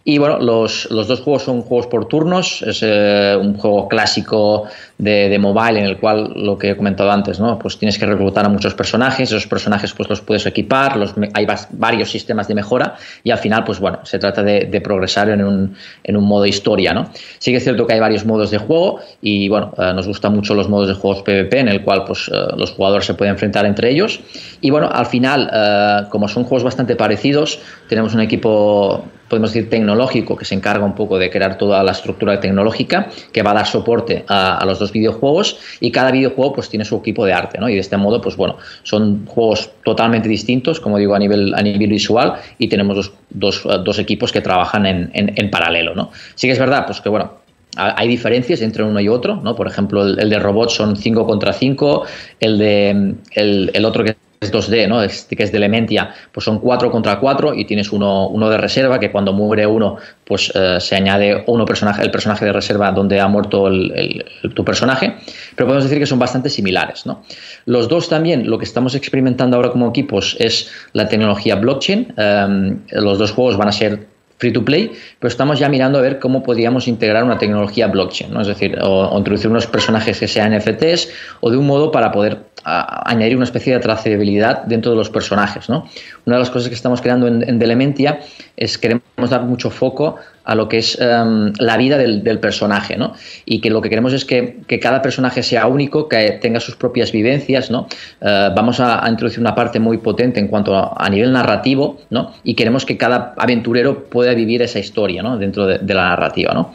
Y bueno, los, los, dos juegos son juegos por turnos, es eh, un juego clásico de, de, mobile en el cual lo que he comentado antes, ¿no? Pues tienes que reclutar a muchos personajes, esos personajes pues los puedes equipar, los, hay varios sistemas de mejora. Y al final pues bueno, se trata de, progresar en un, en un, modo historia, ¿no? Sí que es cierto que hay varios modos de juego. Y bueno, eh, nos gustan mucho los modos de juegos PvP en el cual pues eh, los jugadores se pueden enfrentar entre ellos. Y bueno, al final, como son juegos bastante parecidos, tenemos un equipo podemos decir, tecnológico, que se encarga un poco de crear toda la estructura tecnológica, que va a dar soporte a, los dos videojuegos y cada videojuego pues tiene su equipo de arte, ¿no? Y de este modo, pues bueno, son juegos totalmente distintos, como digo, a nivel, a nivel visual y tenemos dos, dos, dos equipos que trabajan en, en, paralelo, ¿no? Sí que es verdad, pues que bueno, hay diferencias entre uno y otro, ¿no? Por ejemplo, el, de robots son 5 contra 5, el de el, el otro que es 2D, ¿no? Es, que es de Elementia, pues son 4 contra 4 y tienes uno, uno de reserva que cuando muere uno, pues eh, se añade uno personaje, el personaje de reserva donde ha muerto el, tu personaje, pero podemos decir que son bastante similares, ¿no? Los dos también, lo que estamos experimentando ahora como equipos es la tecnología blockchain, em, los dos juegos van a ser free to play, pero estamos ya mirando a ver cómo podríamos integrar una tecnología blockchain, ¿no? es decir, o, introducir unos personajes que sean NFTs o de un modo para poder añadir una especie de trazabilidad dentro de los personajes. ¿no? Una de las cosas que estamos creando en, en Delementia es queremos dar mucho foco a lo que es em, la vida del, personaje, ¿no? Y que lo que queremos es que, cada personaje sea único, que tenga sus propias vivencias, ¿no? Eh, vamos a, introducir una parte muy potente en cuanto a, nivel narrativo, ¿no? Y queremos que cada aventurero pueda vivir esa historia, ¿no? Dentro de, la narrativa, ¿no?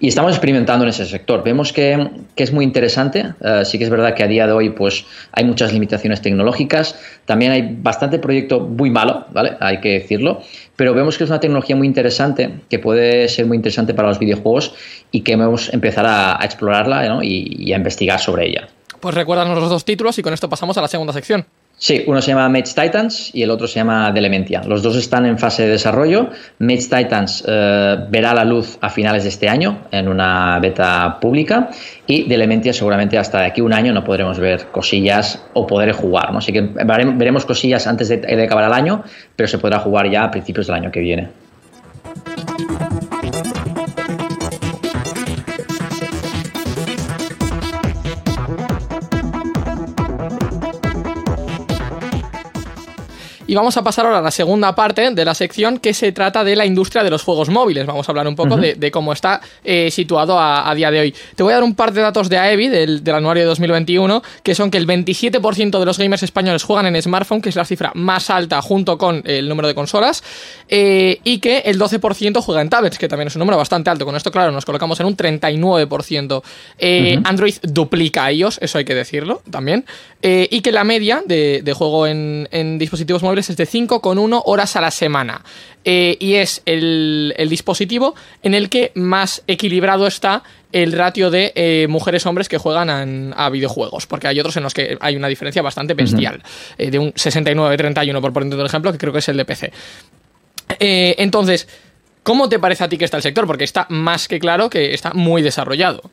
Y estamos experimentando en ese sector. Vemos que, es muy interesante. Eh, sí que es verdad que a día de hoy, pues, hay muchas limitaciones tecnológicas. También hay bastante proyecto muy malo, ¿vale? Hay que decirlo pero vemos que es una tecnología muy interesante, que puede ser muy interesante para los videojuegos y que debemos empezar a, explorarla y, a investigar sobre ella. Pues recuérdanos los dos títulos y con esto pasamos a la segunda sección. Sí, uno se llama Mage Titans y el otro se llama Delementia. Los dos están en fase de desarrollo. Mage Titans eh, verá la luz a finales de este año en una beta pública y Delementia seguramente hasta de aquí un año no podremos ver cosillas o poder jugar. ¿no? Así que veremos cosillas antes de, de acabar el año, pero se podrá jugar ya a principios del año que viene. Y vamos a pasar ahora a la segunda parte de la sección que se trata de la industria de los juegos móviles. Vamos a hablar un poco de, cómo está eh, situado a, día de hoy. Te voy a dar un par de datos de AEBI del, del anuario de 2021, que son que el 27% de los gamers españoles juegan en smartphone, que es la cifra más alta junto con el número de consolas, eh, y que el 12% juega en tablets, que también es un número bastante alto. Con esto, claro, nos colocamos en un 39%. Eh, Android duplica a iOS, eso hay que decirlo también. y que la media de, juego en dispositivos móviles es de 5,1 horas a la semana. Eh, y es el, dispositivo en el que más equilibrado está el ratio de eh, mujeres-hombres que juegan a, videojuegos, porque hay otros en los que hay una diferencia bastante bestial, eh, de un 69-31 por poner un ejemplo, que creo que es el de PC. entonces, ¿Cómo te parece a ti que está el sector? Porque está más que claro que está muy desarrollado.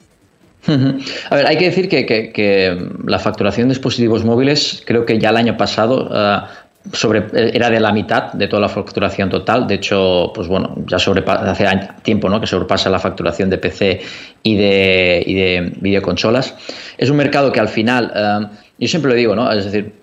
A ver, hay que decir que, la facturación de dispositivos móviles creo que ya el año pasado eh, sobre, era de la mitad de toda la facturación total. De hecho, pues bueno, ya hace tiempo ¿no? que sobrepasa la facturación de PC y de, y de videoconsolas. Es un mercado que al final, eh, yo siempre lo digo, ¿no? Es decir,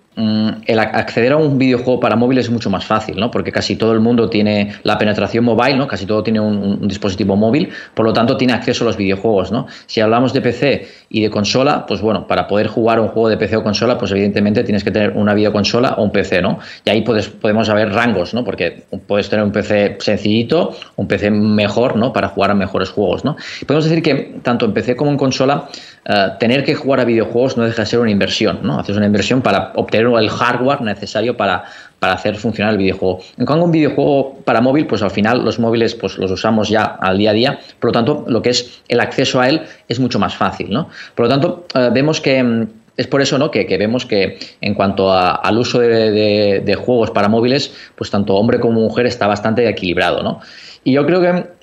el acceder a un videojuego para móviles es mucho más fácil, ¿no? Porque casi todo el mundo tiene la penetración mobile, ¿no? Casi todo tiene un, dispositivo móvil, por lo tanto tiene acceso a los videojuegos, ¿no? Si hablamos de PC y de consola, pues bueno, para poder jugar un juego de PC o consola, pues evidentemente tienes que tener una videoconsola o un PC, ¿no? Y ahí podemos haber rangos, ¿no? Porque puedes tener un PC sencillito, un PC mejor, ¿no? Para jugar a mejores juegos, ¿no? Podemos decir que tanto en PC como en consola, eh, tener que jugar a videojuegos no deja de ser una inversión, ¿no? Haces una inversión para obtener el hardware necesario para, para hacer funcionar el videojuego. En cuanto a un videojuego para móvil, pues al final los móviles pues los usamos ya al día a día, por lo tanto lo que es el acceso a él es mucho más fácil, ¿no? Por lo tanto, eh, vemos que mm, es por eso ¿no? que, vemos que en cuanto al uso de, de, juegos para móviles, pues tanto hombre como mujer está bastante equilibrado. ¿no? Y yo creo que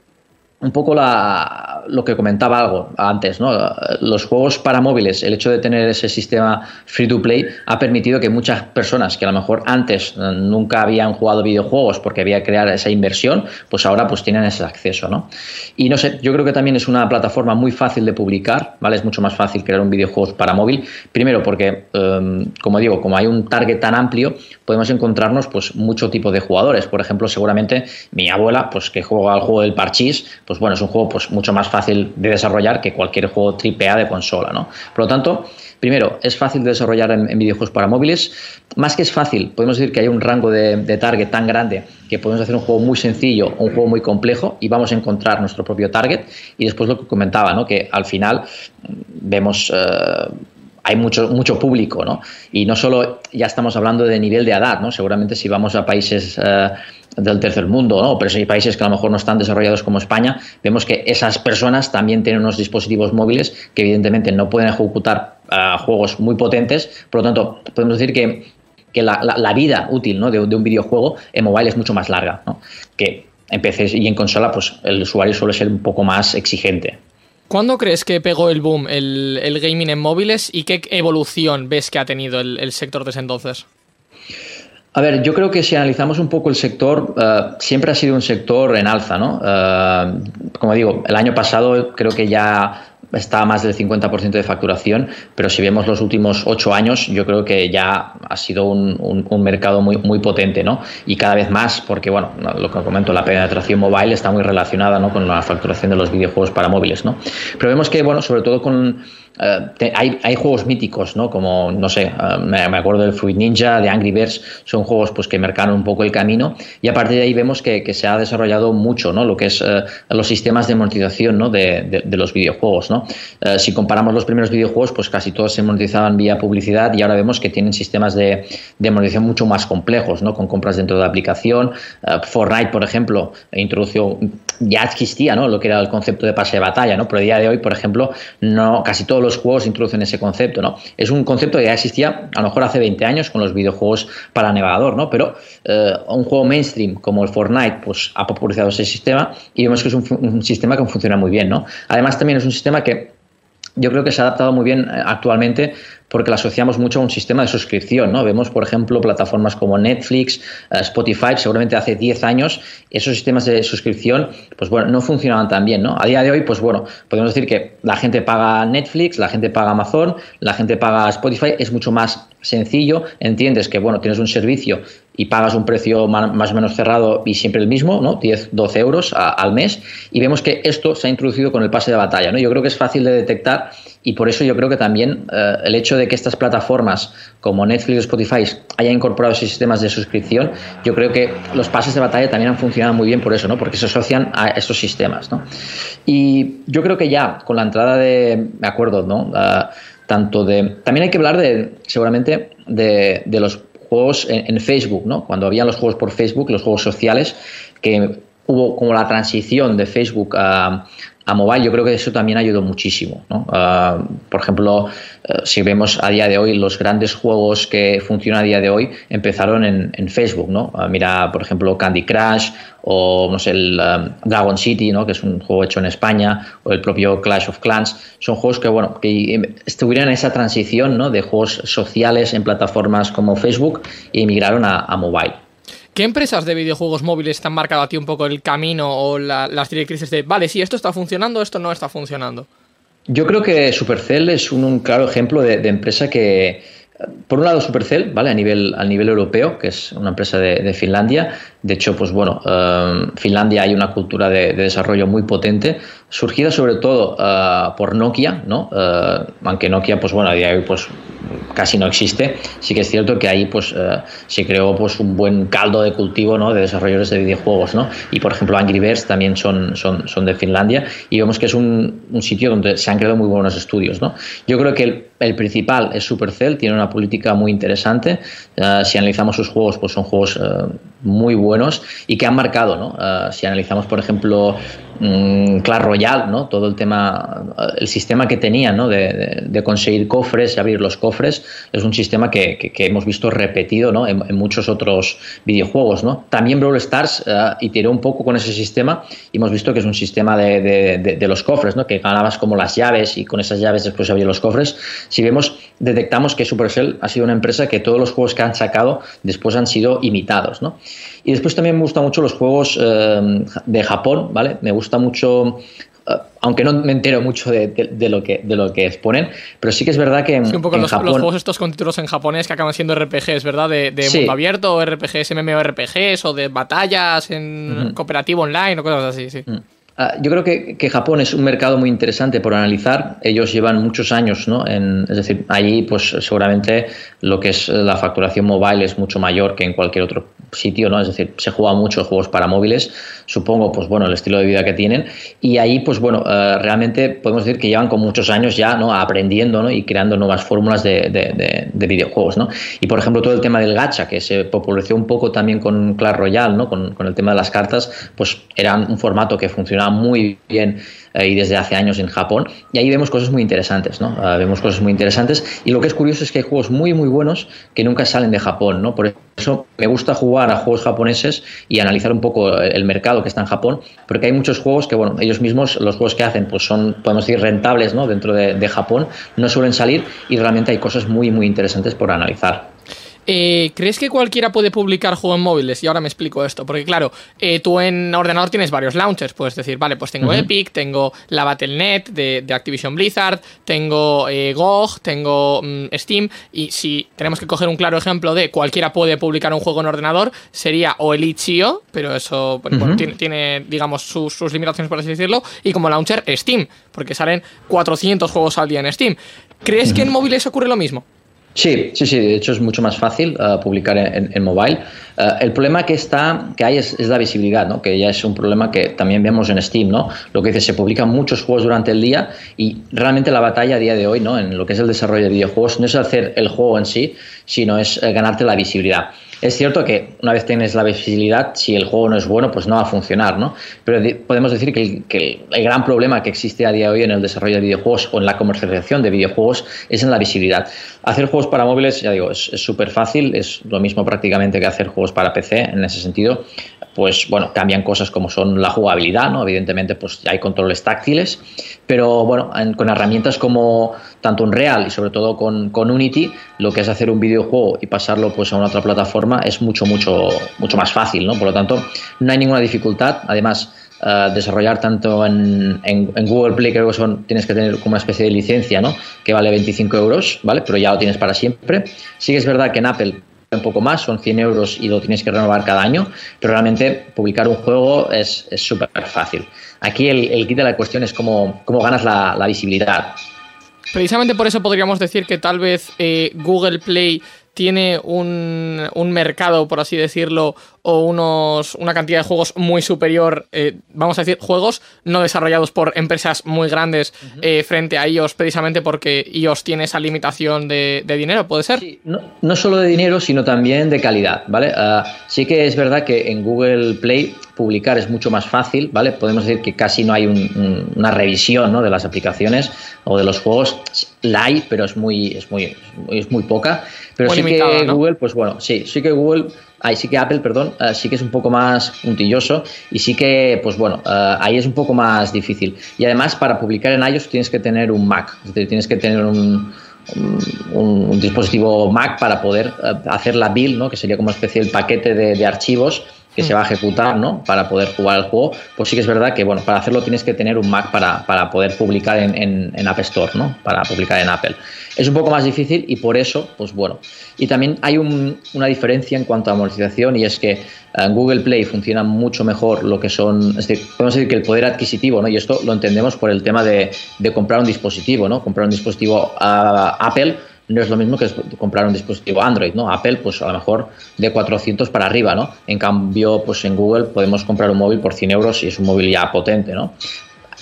un poco la, lo que comentaba algo antes, ¿no? Los juegos para móviles, el hecho de tener ese sistema free to play ha permitido que muchas personas que a lo mejor antes eh, nunca habían jugado videojuegos porque había que crear esa inversión, pues ahora pues tienen ese acceso, ¿no? Y no sé, yo creo que también es una plataforma muy fácil de publicar, ¿vale? Es mucho más fácil crear un videojuego para móvil, primero porque, em, como digo, como hay un target tan amplio, podemos encontrarnos pues mucho tipo de jugadores. Por ejemplo, seguramente mi abuela, pues que juega al juego del parchís, pues bueno, es un juego pues mucho más fácil de desarrollar que cualquier juego AAA de consola, ¿no? Por lo tanto, primero, es fácil de desarrollar en, videojuegos para móviles. Más que es fácil, podemos decir que hay un rango de, target tan grande que podemos hacer un juego muy sencillo o un juego muy complejo y vamos a encontrar nuestro propio target. Y después lo que comentaba, ¿no? Que al final mm, vemos... Eh, hay mucho, mucho público, ¿no? Y no solo ya estamos hablando de nivel de edad, ¿no? Seguramente si vamos a países eh, del tercer mundo, ¿no? Pero si hay países que a lo mejor no están desarrollados como España, vemos que esas personas también tienen unos dispositivos móviles que evidentemente no pueden ejecutar eh, juegos muy potentes, por lo tanto, podemos decir que, que la, la, vida útil ¿no? de, un videojuego en mobile es mucho más larga, ¿no? Que en PC y en consola, pues el usuario suele ser un poco más exigente. ¿Cuándo crees que pegó el boom el, gaming en móviles y qué evolución ves que ha tenido el, sector desde entonces? A ver, yo creo que si analizamos un poco el sector, eh, siempre ha sido un sector en alza, ¿no? Eh, como digo, el año pasado creo que ya está más del 50% de facturación, pero si vemos los últimos ocho años, yo creo que ya ha sido un, mercado muy, muy potente, ¿no? Y cada vez más, porque, bueno, lo que comento, la penetración mobile está muy relacionada, ¿no? Con la facturación de los videojuegos para móviles, ¿no? Pero vemos que, bueno, sobre todo con eh, hay, hay, juegos míticos, ¿no? Como, no sé, eh, me, acuerdo del Fruit Ninja, de Angry Birds, son juegos pues, que marcaron un poco el camino y a partir de ahí vemos que, que se ha desarrollado mucho, ¿no? Lo que es eh, los sistemas de monetización, ¿no? de, de, los videojuegos, ¿no? si comparamos los primeros videojuegos, pues casi todos se monetizaban vía publicidad y ahora vemos que tienen sistemas de, de monetización mucho más complejos, ¿no? Con compras dentro de la aplicación. Fortnite, por ejemplo, introdujo, ya existía, ¿no? Lo que era el concepto de pase de batalla, ¿no? Pero a día de hoy, por ejemplo, no, casi todos los juegos introducen ese concepto, ¿no? Es un concepto que ya existía a lo mejor hace 20 años con los videojuegos para navegador, ¿no? Pero eh, un juego mainstream como el Fortnite, pues ha popularizado ese sistema y vemos que es un, un sistema que funciona muy bien, ¿no? Además también es un sistema que yo creo que se ha adaptado muy bien eh, actualmente porque la asociamos mucho a un sistema de suscripción, ¿no? Vemos, por ejemplo, plataformas como Netflix, eh, Spotify, seguramente hace 10 años esos sistemas de suscripción, pues bueno, no funcionaban tan bien, ¿no? A día de hoy, pues bueno, podemos decir que la gente paga Netflix, la gente paga Amazon, la gente paga Spotify, es mucho más sencillo, entiendes que, bueno, tienes un servicio y pagas un precio más o menos cerrado y siempre el mismo, ¿no? 10, 12 euros al mes, y vemos que esto se ha introducido con el pase de batalla, ¿no? Yo creo que es fácil de detectar y por eso yo creo que también eh, el hecho de que estas plataformas como Netflix o Spotify hayan incorporado sistemas de suscripción, yo creo que los pases de batalla también han funcionado muy bien por eso, ¿no? Porque se asocian a estos sistemas, ¿no? Y yo creo que ya con la entrada de, me acuerdo, ¿no? tanto de, también hay que hablar de, seguramente, de, de los juegos en, en, Facebook, ¿no? Cuando habían los juegos por Facebook, los juegos sociales, que hubo como la transición de Facebook a, a mobile, yo creo que eso también ayudó muchísimo. ¿no? Ah, por ejemplo, eh, si vemos a día de hoy los grandes juegos que funcionan a día de hoy empezaron en, en Facebook. ¿no? Ah, mira, por ejemplo, Candy Crush o no sé, el um, Dragon City, ¿no? que es un juego hecho en España, o el propio Clash of Clans. Son juegos que, bueno, que estuvieron en esa transición ¿no? de juegos sociales en plataformas como Facebook y emigraron a, a mobile. ¿Qué empresas de videojuegos móviles te han marcado a ti un poco el camino o las directrices de, vale, si esto está funcionando, esto no está funcionando? Yo creo que Supercell es un, claro ejemplo de, empresa que, por un lado Supercell, ¿vale? A nivel, a nivel europeo, que es una empresa de, Finlandia. De hecho, pues bueno, en eh, Finlandia hay una cultura de, desarrollo muy potente, surgida sobre todo eh, por Nokia, ¿no? Eh, aunque Nokia, pues bueno, a día de hoy, pues casi no existe. Sí que es cierto que ahí pues se creó pues un buen caldo de cultivo ¿no? de desarrolladores de videojuegos, ¿no? Y por ejemplo Angry Birds también son, son, son de Finlandia y vemos que es un, un, sitio donde se han creado muy buenos estudios, ¿no? Yo creo que el, el principal es Supercell, tiene una política muy interesante. Si analizamos sus juegos, pues son juegos muy buenos y que han marcado, ¿no? Uh, si analizamos, por ejemplo, um, Clash Royale, ¿no? Todo el tema, el sistema que tenía, ¿no? De, conseguir cofres y abrir los cofres es un sistema que, hemos visto repetido ¿no? en, muchos otros videojuegos. ¿no? También Brawl Stars uh, iteró un poco con ese sistema y hemos visto que es un sistema de, de, los cofres, ¿no? que ganabas como las llaves y con esas llaves después había los cofres. Si vemos, detectamos que Supercell ha sido una empresa que todos los juegos que han sacado después han sido imitados. ¿no? Y después también me gustan mucho los juegos uh, de Japón, ¿vale? Me gusta mucho Uh, aunque no me entero mucho de, de, de, lo que, de lo que exponen, pero sí que es verdad que en, sí, un poco en los, Japón... los, juegos estos con títulos en japonés que acaban siendo RPGs, ¿verdad? De, de Sí. mundo abierto, o RPGs, MMORPGs, o de batallas en cooperativo online, o cosas así, sí. Mm. Ah, yo creo que, que Japón es un mercado muy interesante por analizar. Ellos llevan muchos años, ¿no? En- es decir, allí, pues seguramente lo que es la facturación mobile es mucho mayor que en cualquier otro sitio, ¿no? Es decir, se juega mucho juegos para móviles, supongo, pues bueno, el estilo de vida que tienen. Y ahí, pues bueno, eh, realmente podemos decir que llevan con muchos años ya, ¿no? Aprendiendo, ¿no? Y creando nuevas fórmulas de, de- de- de videojuegos, ¿no? Y por ejemplo, todo el tema del gacha, que se popularizó un poco también con Clash Royale, ¿no? Con, con el tema de las cartas, pues era un formato que funcionaba muy bien y desde hace años en Japón. Y ahí vemos cosas muy interesantes, ¿no? Eh, vemos cosas muy interesantes. Y lo que es curioso es que hay juegos muy, muy buenos que nunca salen de Japón, ¿no? Por eso me gusta jugar a juegos japoneses y analizar un poco el mercado que está en Japón, porque hay muchos juegos que, bueno, ellos mismos, los juegos que hacen, pues son, podemos decir, rentables, ¿no? Dentro de, de Japón, no suelen salir y realmente hay cosas muy, muy interesantes por analizar. Eh, ¿Crees que cualquiera puede publicar juegos en móviles? Y ahora me explico esto, porque claro, eh, tú en ordenador tienes varios launchers, puedes decir, vale, pues tengo. Epic, tengo la Battle.net de, de Activision Blizzard, tengo eh, GOG, tengo mm, Steam, y si tenemos que coger un claro ejemplo de cualquiera puede publicar un juego en ordenador, sería o el itch.io, pero eso bueno, Ujú. bueno, tiene, tiene, digamos, sus, sus limitaciones, por así decirlo, y como launcher Steam, porque salen 400 juegos al día en Steam. ¿Crees que en móviles ocurre lo mismo? Sí, sí, sí, de hecho es mucho más fácil uh, publicar en, en, mobile. Uh, el problema que está, que hay es, es, la visibilidad, ¿no? que ya es un problema que también vemos en Steam, ¿no? Lo que dice, se publican muchos juegos durante el día y realmente la batalla a día de hoy, ¿no? En lo que es el desarrollo de videojuegos, no es hacer el juego en sí, sino es eh, ganarte la visibilidad. Es cierto que una vez tienes la visibilidad, si el juego no es bueno, pues no va a funcionar, ¿no? Pero de, podemos decir que el, el, gran problema que existe a día de hoy en el desarrollo de videojuegos o en la comercialización de videojuegos es en la visibilidad. Hacer juegos para móviles, ya digo, es súper fácil, es lo mismo prácticamente que hacer juegos para PC en ese sentido. Pues bueno, cambian cosas como son la jugabilidad, ¿no? Evidentemente, pues hay controles táctiles, pero bueno, en, con herramientas como tanto Unreal y sobre todo con, con Unity, lo que es hacer un videojuego y pasarlo pues a una otra plataforma es mucho, mucho, mucho más fácil, ¿no? Por lo tanto, no hay ninguna dificultad. Además, Uh, desarrollar tanto en, en, en, Google Play, creo que son, tienes que tener como una especie de licencia, ¿no? Que vale 25 euros, ¿vale? Pero ya lo tienes para siempre. Sí que es verdad que en Apple un poco más, son 100 euros y lo tienes que renovar cada año, pero realmente publicar un juego es súper fácil. Aquí el, el, kit de la cuestión es cómo, cómo ganas la, visibilidad. Precisamente por eso podríamos decir que tal vez eh, Google Play tiene un, un, mercado, por así decirlo, o unos, una cantidad de juegos muy superior, eh, vamos a decir, juegos no desarrollados por empresas muy grandes uh -huh. eh, frente a ellos, precisamente porque ellos tienen esa limitación de, de dinero, ¿puede ser? Sí, no, no, solo de dinero, sino también de calidad, ¿vale? Uh, sí que es verdad que en Google Play publicar es mucho más fácil, ¿vale? Podemos decir que casi no hay una revisión ¿no? de las aplicaciones o de los juegos. La hay, pero es muy, es muy, es muy poca. Pero sí que Google, pues bueno, sí, sí que Google ahí sí que Apple, perdón, eh, sí que es un poco más puntilloso y sí que, pues bueno, eh, ahí es un poco más difícil. Y además, para publicar en iOS tienes que tener un Mac, es decir, tienes que tener un, un, dispositivo Mac para poder eh, hacer la build, ¿no? que sería como una especie de paquete de, archivos que se va a ejecutar ¿no? para poder jugar el juego, pues sí que es verdad que bueno, para hacerlo tienes que tener un Mac para, para poder publicar en, en, en, App Store, ¿no? para publicar en Apple. Es un poco más difícil y por eso, pues bueno. Y también hay una diferencia en cuanto a monetización y es que en Google Play funciona mucho mejor lo que son, es decir, podemos decir que el poder adquisitivo, ¿no? y esto lo entendemos por el tema de, de comprar un dispositivo, ¿no? comprar un dispositivo a Apple no es lo mismo que comprar un dispositivo Android, ¿no? Apple, pues a lo mejor de 400 para arriba, ¿no? En cambio, pues en Google podemos comprar un móvil por 100 euros y es un móvil ya potente, ¿no?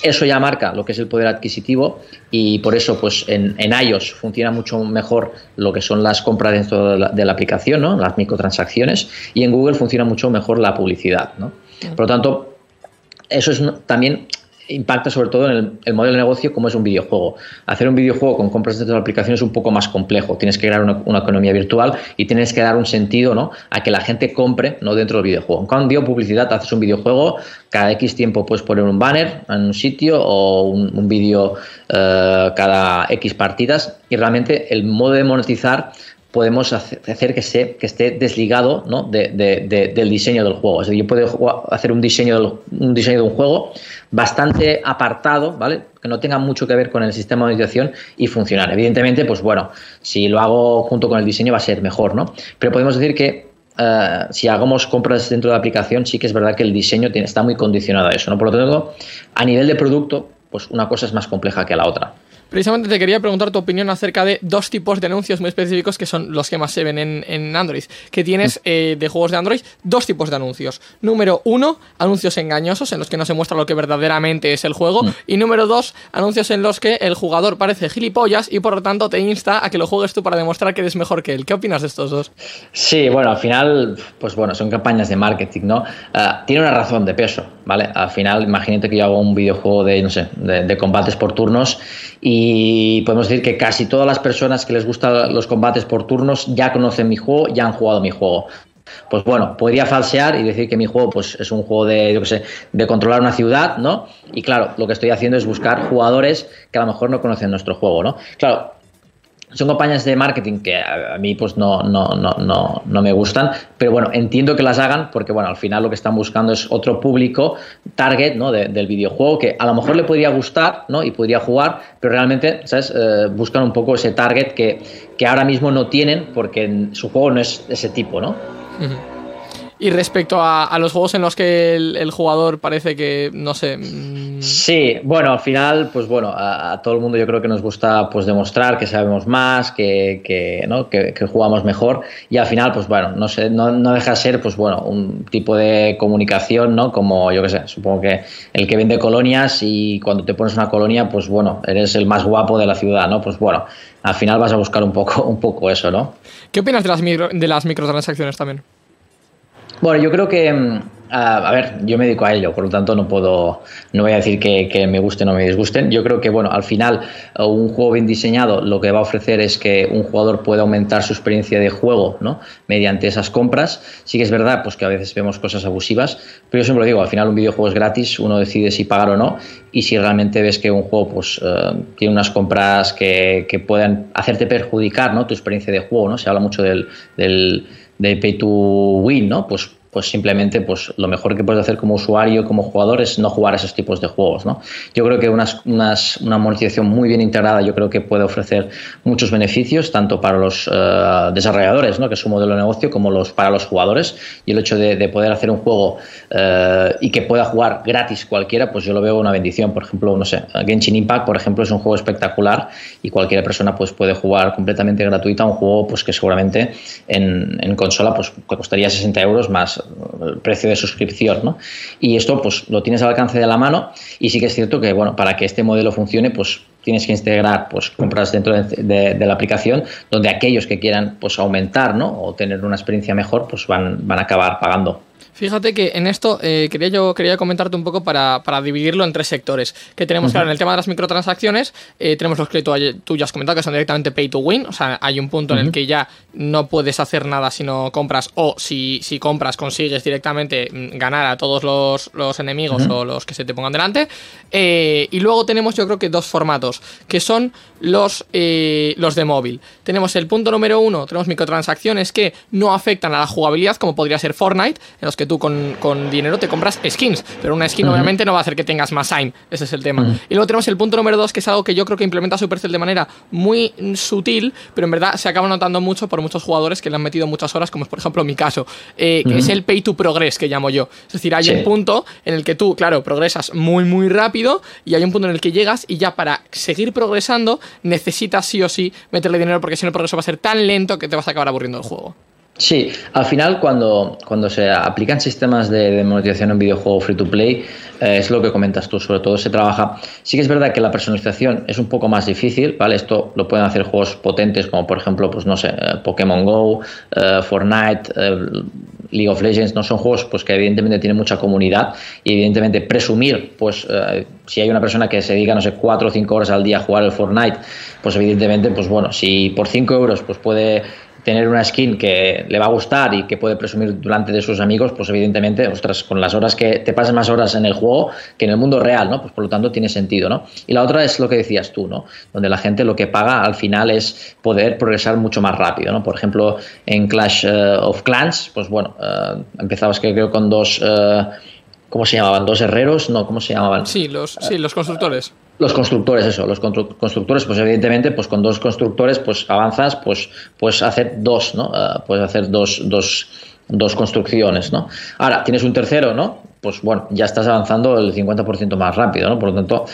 Eso ya marca lo que es el poder adquisitivo y por eso pues en, iOS funciona mucho mejor lo que son las compras dentro de la, de la aplicación, ¿no? las microtransacciones y en Google funciona mucho mejor la publicidad. ¿no? Por lo tanto, eso es también impacta sobre todo en el, modelo de negocio como es un videojuego. Hacer un videojuego con compras dentro de aplicación es un poco más complejo. Tienes que crear una, economía virtual y tienes que dar un sentido ¿no? a que la gente compre ¿no? dentro del videojuego. En cambio, publicidad, haces un videojuego, cada X tiempo puedes poner un banner en un sitio o un, vídeo eh, cada X partidas y realmente el modo de monetizar podemos hacer que, se, que esté desligado ¿no? de, del diseño del juego. Es decir, yo puedo hacer un diseño, un diseño de un juego bastante apartado, ¿vale? Que no tenga mucho que ver con el sistema de monetización y funcionar. Evidentemente, pues bueno, si lo hago junto con el diseño va a ser mejor, ¿no? Pero podemos decir que eh, si hagamos compras dentro de la aplicación, sí que es verdad que el diseño está muy condicionado a eso, ¿no? Por lo tanto, a nivel de producto, pues una cosa es más compleja que la otra. Precisamente te quería preguntar tu opinión acerca de dos tipos de anuncios muy específicos que son los que más se ven en, Android. Que tienes mm. eh, de juegos de Android dos tipos de anuncios. Número uno, anuncios engañosos en los que no se muestra lo que verdaderamente es el juego. Mm. Y número dos, anuncios en los que el jugador parece gilipollas y por lo tanto te insta a que lo juegues tú para demostrar que eres mejor que él. ¿Qué opinas de estos dos? Sí, bueno, al final, pues bueno, son campañas de marketing, ¿no? Ah, tiene una razón de peso, ¿vale? Al final, imagínate que yo hago un videojuego de, no sé, de combates por turnos y podemos decir que casi todas las personas que les gustan los combates por turnos ya conocen mi juego, ya han jugado mi juego. Pues bueno, podría falsear y decir que mi juego pues, es un juego de, yo sé, de controlar una ciudad, ¿no? Y claro, lo que estoy haciendo es buscar jugadores que a lo mejor no conocen nuestro juego, ¿no? Claro, son campañas de marketing que a mí pues no, no, no, no, me gustan, pero bueno, entiendo que las hagan porque bueno, al final lo que están buscando es otro público target ¿no? del videojuego que a lo mejor le podría gustar ¿no? y podría jugar, pero realmente ¿sabes? Eh, buscan un poco ese target que, que ahora mismo no tienen porque su juego no es ese tipo, ¿no? Y respecto a, los juegos en los que el, jugador parece que, no sé... Mm, sí, bueno, al final, pues bueno, a, todo el mundo yo creo que nos gusta pues demostrar que sabemos más, que, que, ¿no? que, jugamos mejor y al final, pues bueno, no sé, no, no deja de ser, pues bueno, un tipo de comunicación, ¿no? Como, yo qué sé, supongo que el que vende colonias y cuando te pones una colonia, pues bueno, eres el más guapo de la ciudad, ¿no? Pues bueno, al final vas a buscar un poco, un poco eso, ¿no? ¿Qué opinas de las, de las microtransacciones también? Bueno, yo creo que, mm, a, ver, yo me dedico a ello, por lo tanto no puedo, no voy a decir que, me gusten o me disgusten. Yo creo que, bueno, al final uh, un juego bien diseñado lo que va a ofrecer es que un jugador pueda aumentar su experiencia de juego, ¿no? Mediante esas compras. Sí que es verdad, pues que a veces vemos cosas abusivas, pero yo siempre lo digo, al final un videojuego es gratis, uno decide si pagar o no, y si realmente ves que un juego, pues, uh, tiene unas compras que, que puedan hacerte perjudicar, ¿no? Tu experiencia de juego, ¿no? Se habla mucho del de pay to win, ¿no? Pues pues simplemente pues lo mejor que puedes hacer como usuario, como jugador, es no jugar a esos tipos de juegos. ¿no? Yo creo que unas, una monetización muy bien integrada yo creo que puede ofrecer muchos beneficios, tanto para los eh, desarrolladores, ¿no? que es su modelo de negocio, como los, para los jugadores. Y el hecho de, poder hacer un juego eh, y que pueda jugar gratis cualquiera, pues yo lo veo una bendición. Por ejemplo, no sé, Genshin Impact, por ejemplo, es un juego espectacular y cualquier persona pues, puede jugar completamente gratuita un juego pues, que seguramente en, en consola pues, costaría 60 euros más el precio de suscripción, ¿no? Y esto, pues, lo tienes al alcance de la mano y sí que es cierto que, bueno, para que este modelo funcione, pues, tienes que integrar, pues, compras dentro de, la aplicación donde aquellos que quieran, pues, aumentar, ¿no? O tener una experiencia mejor, pues, van, van a acabar pagando. Fíjate que en esto eh, quería yo quería comentarte un poco para, dividirlo en tres sectores. Que tenemos, claro, en el tema de las microtransacciones, eh, tenemos los que tú, ya has comentado que son directamente pay to win. O sea, hay un punto en el que ya no puedes hacer nada si no compras, o si, si compras consigues directamente mm, ganar a todos los, enemigos o los que se te pongan delante. Eh, y luego tenemos, yo creo que dos formatos, que son los, los de móvil. Tenemos el punto número uno, tenemos microtransacciones que no afectan a la jugabilidad, como podría ser Fortnite, en los que tú con, dinero te compras skins, pero una skin obviamente no va a hacer que tengas más time, ese es el tema. Y luego tenemos el punto número dos, que es algo que yo creo que implementa Supercell de manera muy sutil, pero en verdad se acaba notando mucho por muchos jugadores que le han metido muchas horas, como es por ejemplo mi caso, eh, que es el pay to progress que llamo yo. Es decir, hay un punto en el que tú, claro, progresas muy, muy rápido y hay un punto en el que llegas y ya para seguir progresando necesitas sí o sí meterle dinero porque si no el progreso va a ser tan lento que te vas a acabar aburriendo del juego. Sí, al final cuando, cuando se aplican sistemas de, monetización en videojuego free to play, eh, es lo que comentas tú, sobre todo se trabaja. Sí que es verdad que la personalización es un poco más difícil, ¿vale? Esto lo pueden hacer juegos potentes como por ejemplo, pues no sé, eh, Pokémon Go, eh, Fortnite, League of Legends, no son juegos pues que evidentemente tienen mucha comunidad y evidentemente presumir, pues si hay una persona que se dedica, no sé, cuatro o cinco horas al día a jugar el Fortnite, pues evidentemente, pues bueno, si por cinco euros pues puede tener una skin que le va a gustar y que puede presumir delante de sus amigos, pues evidentemente, ostras, con las horas que te pasan más horas en el juego que en el mundo real, ¿no? Pues por lo tanto tiene sentido, ¿no? Y la otra es lo que decías tú, ¿no? Donde la gente lo que paga al final es poder progresar mucho más rápido, ¿no? Por ejemplo, en Clash eh, of Clans, pues bueno, uh, empezabas que creo con dos... Eh, ¿Cómo se llamaban? ¿Dos herreros? No, ¿cómo se llamaban? Sí, los, sí, los constructores. Los constructores, eso, los constructores, pues evidentemente, pues con dos constructores, pues avanzas, pues puedes hacer dos, ¿no? Uh, puedes hacer dos, dos, dos construcciones, ¿no? Ahora, tienes un tercero, ¿no? Pues bueno, ya estás avanzando el 50% más rápido, ¿no? Por lo tanto,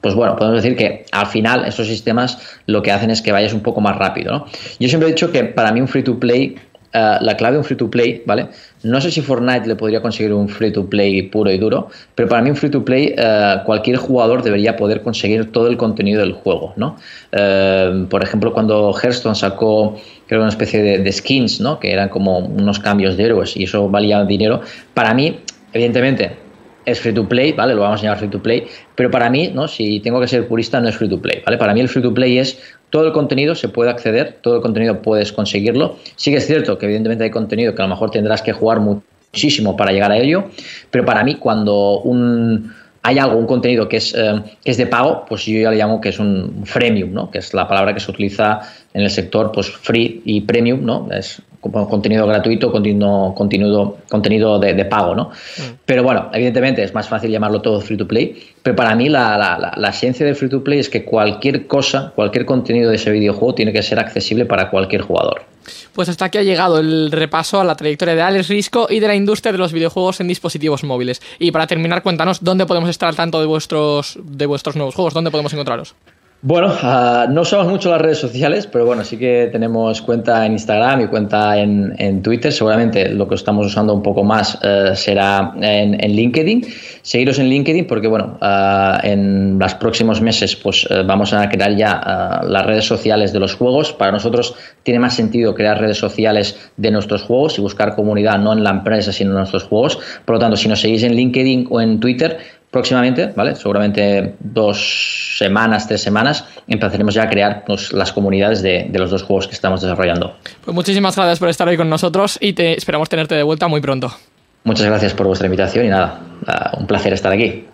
pues bueno, podemos decir que al final esos sistemas lo que hacen es que vayas un poco más rápido, ¿no? Yo siempre he dicho que para mí un free to play eh, la clave de un free to play, ¿vale? No sé si Fortnite le podría conseguir un free to play puro y duro, pero para mí un free to play eh, cualquier jugador debería poder conseguir todo el contenido del juego, ¿no? Eh, por ejemplo, cuando Hearthstone sacó creo una especie de, de, skins, ¿no? Que eran como unos cambios de héroes y eso valía dinero. Para mí, evidentemente, es free to play, ¿vale? Lo vamos a llamar free to play, pero para mí, ¿no? Si tengo que ser purista, no es free to play, ¿vale? Para mí el free to play es todo el contenido se puede acceder, todo el contenido puedes conseguirlo. Sí que es cierto que evidentemente hay contenido que a lo mejor tendrás que jugar muchísimo para llegar a ello, pero para mí cuando un hay algo, un contenido que es, eh, que es de pago, pues yo ya le llamo que es un freemium, ¿no? que es la palabra que se utiliza en el sector pues free y premium, ¿no? es contenido gratuito, contenido, contenido, contenido de, pago. ¿no? Mm. Pero bueno, evidentemente es más fácil llamarlo todo free to play, pero para mí la, la, la, esencia del free to play es que cualquier cosa, cualquier contenido de ese videojuego tiene que ser accesible para cualquier jugador. Pues hasta aquí ha llegado el repaso a la trayectoria de Alex Risco y de la industria de los videojuegos en dispositivos móviles. Y para terminar, cuéntanos dónde podemos estar al tanto de vuestros, de vuestros nuevos juegos, dónde podemos encontrarlos. Bueno, uh, no usamos mucho las redes sociales, pero bueno, sí que tenemos cuenta en Instagram y cuenta en, Twitter. Seguramente lo que estamos usando un poco más uh, será en, en, LinkedIn. Seguiros en LinkedIn porque, bueno, uh, en los próximos meses pues vamos a crear ya las redes sociales de los juegos. Para nosotros tiene más sentido crear redes sociales de nuestros juegos y buscar comunidad no en la empresa, sino en nuestros juegos. Por lo tanto, si nos seguís en LinkedIn o en Twitter, próximamente, ¿vale? Seguramente dos semanas, tres semanas, empezaremos ya a crear pues, las comunidades de, de, los dos juegos que estamos desarrollando. Pues muchísimas gracias por estar hoy con nosotros y te esperamos tenerte de vuelta muy pronto. Muchas gracias por vuestra invitación y nada, un placer estar aquí.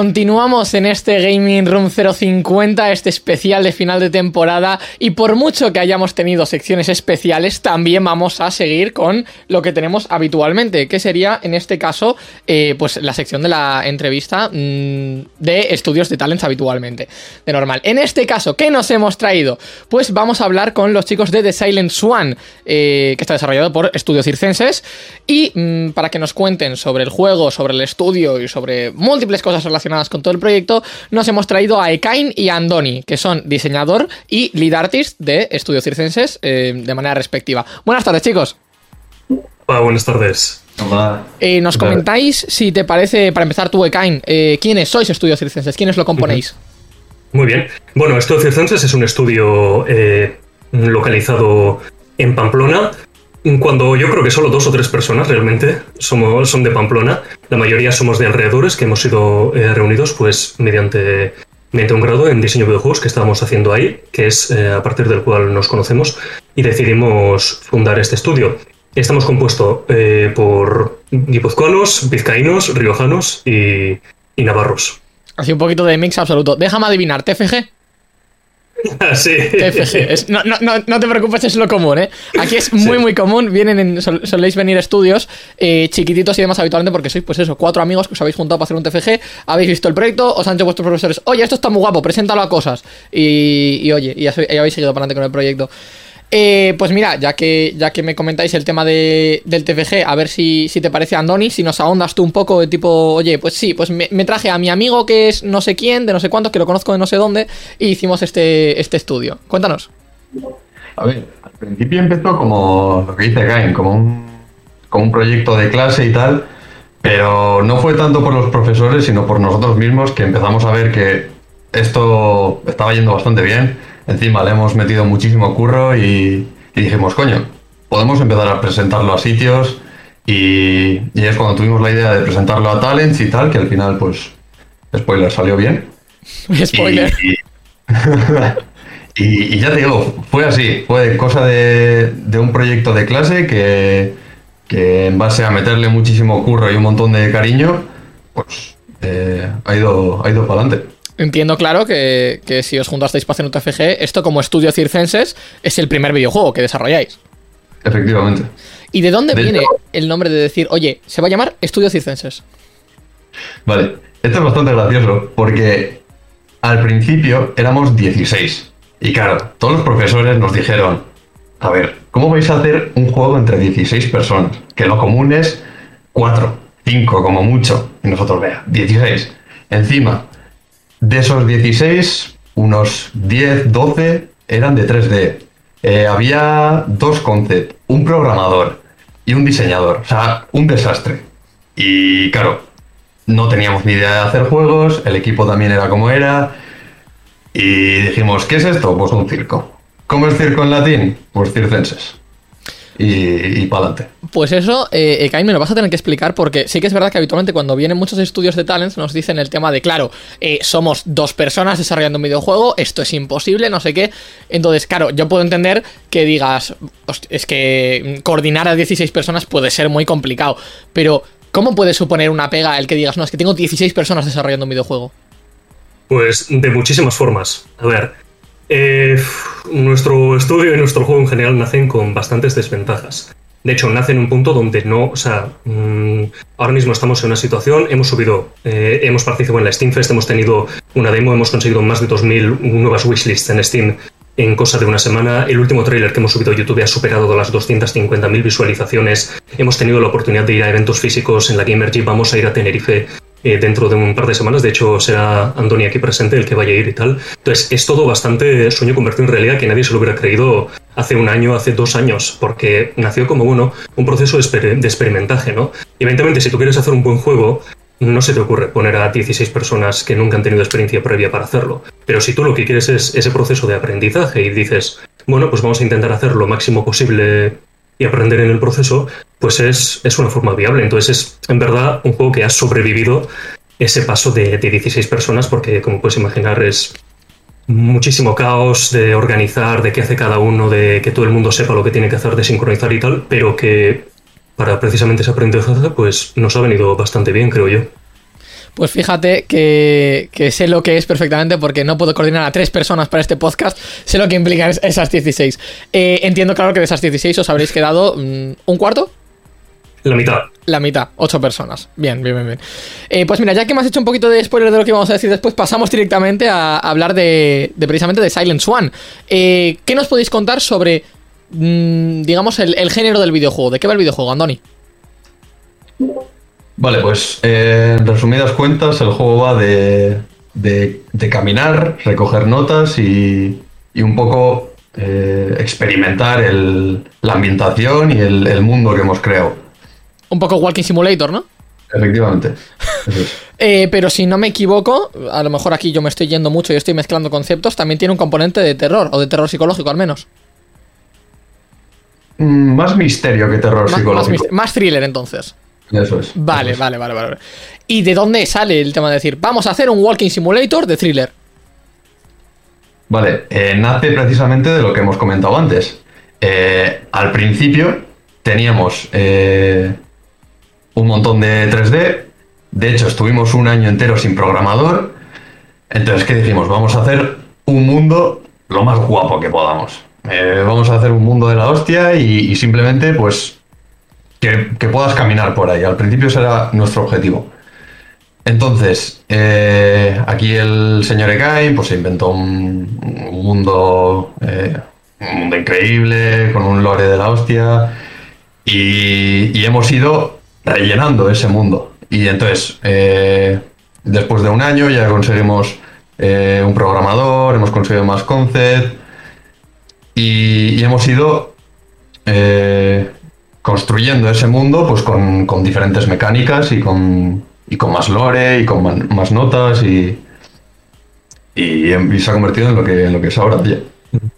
Continuamos en este Gaming Room 050, este especial de final de temporada y por mucho que hayamos tenido secciones especiales, también vamos a seguir con lo que tenemos habitualmente, que sería en este caso eh, pues la sección de la entrevista mmm, de estudios de talents habitualmente, de normal. En este caso, ¿qué nos hemos traído? Pues vamos a hablar con los chicos de The Silent Swan, eh, que está desarrollado por Estudios Circenses, y mmm, para que nos cuenten sobre el juego, sobre el estudio y sobre múltiples cosas relacionadas relacionadas con todo el proyecto, nos hemos traído a Ekain y a Andoni, que son diseñador y lead artist de Estudios Circenses eh, de manera respectiva. Buenas tardes, chicos. Hola, buenas tardes. Eh, nos comentáis, si te parece, para empezar tú, Ekain, eh, ¿quiénes sois Estudios Circenses? ¿Quiénes lo componéis? Muy bien. Bueno, Estudios Circenses es un estudio eh, localizado en Pamplona. Cuando yo creo que solo dos o tres personas realmente somos, son de Pamplona, la mayoría somos de alrededores que hemos sido eh, reunidos pues mediante, mediante un grado en diseño de videojuegos que estábamos haciendo ahí, que es eh, a partir del cual nos conocemos y decidimos fundar este estudio. Estamos compuestos eh, por guipuzcoanos, vizcaínos, riojanos y, y navarros. Así un poquito de mix absoluto. Déjame adivinar, TFG. Sí. Es- no, no, no, te preocupes, es lo común, ¿eh? Aquí es muy, muy común. Vienen en- sol- soléis venir estudios eh, chiquititos y demás habitualmente porque sois, pues eso, cuatro amigos que os habéis juntado para hacer un TFG, habéis visto el proyecto, os han dicho vuestros profesores, oye, esto está muy guapo, preséntalo a cosas. Y, y oye, y, ya habéis seguido para adelante con el proyecto. Eh, pues mira, ya que, ya que me comentáis el tema de, del TFG, a ver si, si te parece, Andoni, si nos ahondas tú un poco de tipo, oye, pues sí, pues me, traje a mi amigo que es no sé quién, de no sé cuántos, que lo conozco de no sé dónde, y hicimos este, este estudio. Cuéntanos. A ver, al principio empezó como lo que dice Gain, como un, como un proyecto de clase y tal, pero no fue tanto por los profesores, sino por nosotros mismos que empezamos a ver que esto estaba yendo bastante bien. Encima le hemos metido muchísimo curro y, y dijimos, coño, podemos empezar a presentarlo a sitios y, y es cuando tuvimos la idea de presentarlo a Talents y tal, que al final, pues, spoiler, salió bien. Spoiler. Y, y- y ya te digo, fue así, fue cosa de, de un proyecto de clase que, que en base a meterle muchísimo curro y un montón de cariño, pues eh, ha ido, ha ido para adelante. Entiendo, claro, que, que si os juntasteis para hacer un TFG, esto como estudio circenses es el primer videojuego que desarrolláis. Efectivamente. ¿Y de dónde De viene hecho- el nombre de decir, oye, se va a llamar Estudio Circenses? Vale, esto es bastante gracioso porque al principio éramos 16. Y claro, todos los profesores nos dijeron, a ver, ¿cómo vais a hacer un juego entre 16 personas? Que lo común es 4, 5 como mucho. Y nosotros, vea, 16. Encima, de esos 16, unos 10, 12 eran de 3D. Eh, había dos concepts, un programador y un diseñador. O sea, un desastre. Y claro, no teníamos ni idea de hacer juegos, el equipo también era como era. Y dijimos, ¿qué es esto? Pues un circo. ¿Cómo es circo en latín? Pues circenses. Y, y para adelante. Pues eso, eh, Ekain, me lo vas a tener que explicar porque sí que es verdad que habitualmente cuando vienen muchos estudios de talents nos dicen el tema de, claro, eh, somos dos personas desarrollando un videojuego, esto es imposible, no sé qué. Entonces, claro, yo puedo entender que digas, "Host- es que coordinar a 16 personas puede ser muy complicado, pero ¿cómo puede suponer una pega el que digas, no, es que tengo 16 personas desarrollando un videojuego? Pues de muchísimas formas. A ver, eh, nuestro estudio y nuestro juego en general nacen con bastantes desventajas. De hecho, nace en un punto donde no, o sea, mm, ahora mismo estamos en una situación, hemos subido, eh, hemos participado en la Steam Fest, hemos tenido una demo, hemos conseguido más de 2.000 nuevas wishlists en Steam en cosa de una semana. El último tráiler que hemos subido a YouTube ha superado las 250.000 visualizaciones. Hemos tenido la oportunidad de ir a eventos físicos en la Gamergy. Vamos a ir a Tenerife eh, dentro de un par de semanas. De hecho, será Andoni aquí presente el que vaya a ir y tal. Entonces, es todo bastante sueño convertido en realidad que nadie se lo hubiera creído hace un año, hace dos años, porque nació como, bueno, un proceso de, de experimentaje, ¿no? Y evidentemente, si tú quieres hacer un buen juego, no se te ocurre poner a 16 personas que nunca han tenido experiencia previa para hacerlo. Pero si tú lo que quieres es ese proceso de aprendizaje y dices, bueno, pues vamos a intentar hacer lo máximo posible y aprender en el proceso, pues es, es una forma viable. Entonces es, en verdad, un juego que ha sobrevivido ese paso de, de 16 personas porque, como puedes imaginar, es muchísimo caos de organizar, de qué hace cada uno, de que todo el mundo sepa lo que tiene que hacer, de sincronizar y tal, pero que para precisamente ese aprendizaje, pues nos ha venido bastante bien, creo yo. Pues fíjate que, que sé lo que es perfectamente porque no puedo coordinar a tres personas para este podcast, sé lo que implican es- esas 16. Eh, entiendo claro que de esas 16 os habréis quedado mm, un cuarto, La mitad. la mitad, ocho personas. Bien, bien, bien, bien. Eh, pues mira, ya que me has hecho un poquito de spoiler de lo que vamos a decir después, pasamos directamente a hablar de, de precisamente de Silent Swan. Eh, ¿Qué nos podéis contar sobre, mm, digamos, el, el género del videojuego? ¿De qué va el videojuego, Andoni? Vale, pues eh, en resumidas cuentas, el juego va de, de- de caminar, recoger notas y, y un poco eh, experimentar el- la ambientación y el, el mundo que hemos creado. Un poco Walking Simulator, ¿no? Efectivamente. Es. Eh, pero si no me equivoco, a lo mejor aquí yo me estoy yendo mucho y estoy mezclando conceptos, también tiene un componente de terror, o de terror psicológico al menos. Mm, Más misterio que terror Más, psicológico. más thriller entonces. Eso es. Vale, eso es. vale, vale, vale. ¿Y de dónde sale el tema de decir, vamos a hacer un Walking Simulator de thriller? Vale, eh, nace precisamente de lo que hemos comentado antes. Eh, al principio teníamos eh, un montón de 3D. De hecho, estuvimos un año entero sin programador. Entonces, ¿qué dijimos? Vamos a hacer un mundo lo más guapo que podamos. Vamos a hacer un mundo de la hostia y, y simplemente, pues, que, puedas caminar por ahí. Al principio ese era nuestro objetivo. Entonces, eh, aquí el señor Ekai pues se inventó un, un mundo eh, un mundo increíble, con un lore de la hostia, y, hemos ido rellenando ese mundo. Y entonces, eh, después de un año ya conseguimos un programador, hemos conseguido más concept, y, hemos ido construyendo ese mundo pues con, con diferentes mecánicas y con, y con más lore y con man- más notas y, y, y se ha convertido en lo que, en lo que es ahora. vaya.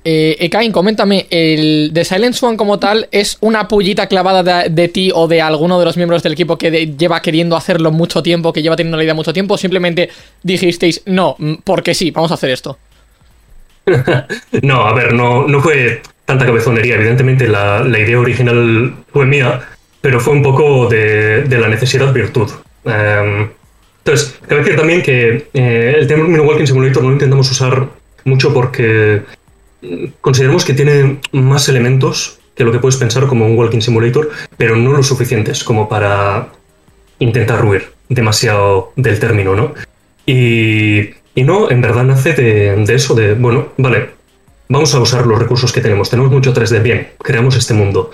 Eh, Ekain, coméntame, ¿el The Silent Swan como tal es una pullita clavada de, de ti o de alguno de los miembros del equipo que de- lleva queriendo hacerlo mucho tiempo, que lleva teniendo la idea mucho tiempo? ¿O simplemente dijisteis, no, mm, porque sí, vamos a hacer esto? No, a ver, no, no fue tanta cabezonería. Evidentemente la, la idea original fue mía, pero fue un poco de, de la necesidad virtud. Em, entonces, cabe decir también que eh, el término Walking Simulator no lo intentamos usar mucho porque mm, consideramos que tiene más elementos que lo que puedes pensar como un Walking Simulator, pero no lo suficientes como para intentar huir demasiado del término, ¿no? Y, y no, en verdad nace de, de eso, de, bueno, vale, vamos a usar los recursos que tenemos. Tenemos mucho 3D, bien, creamos este mundo.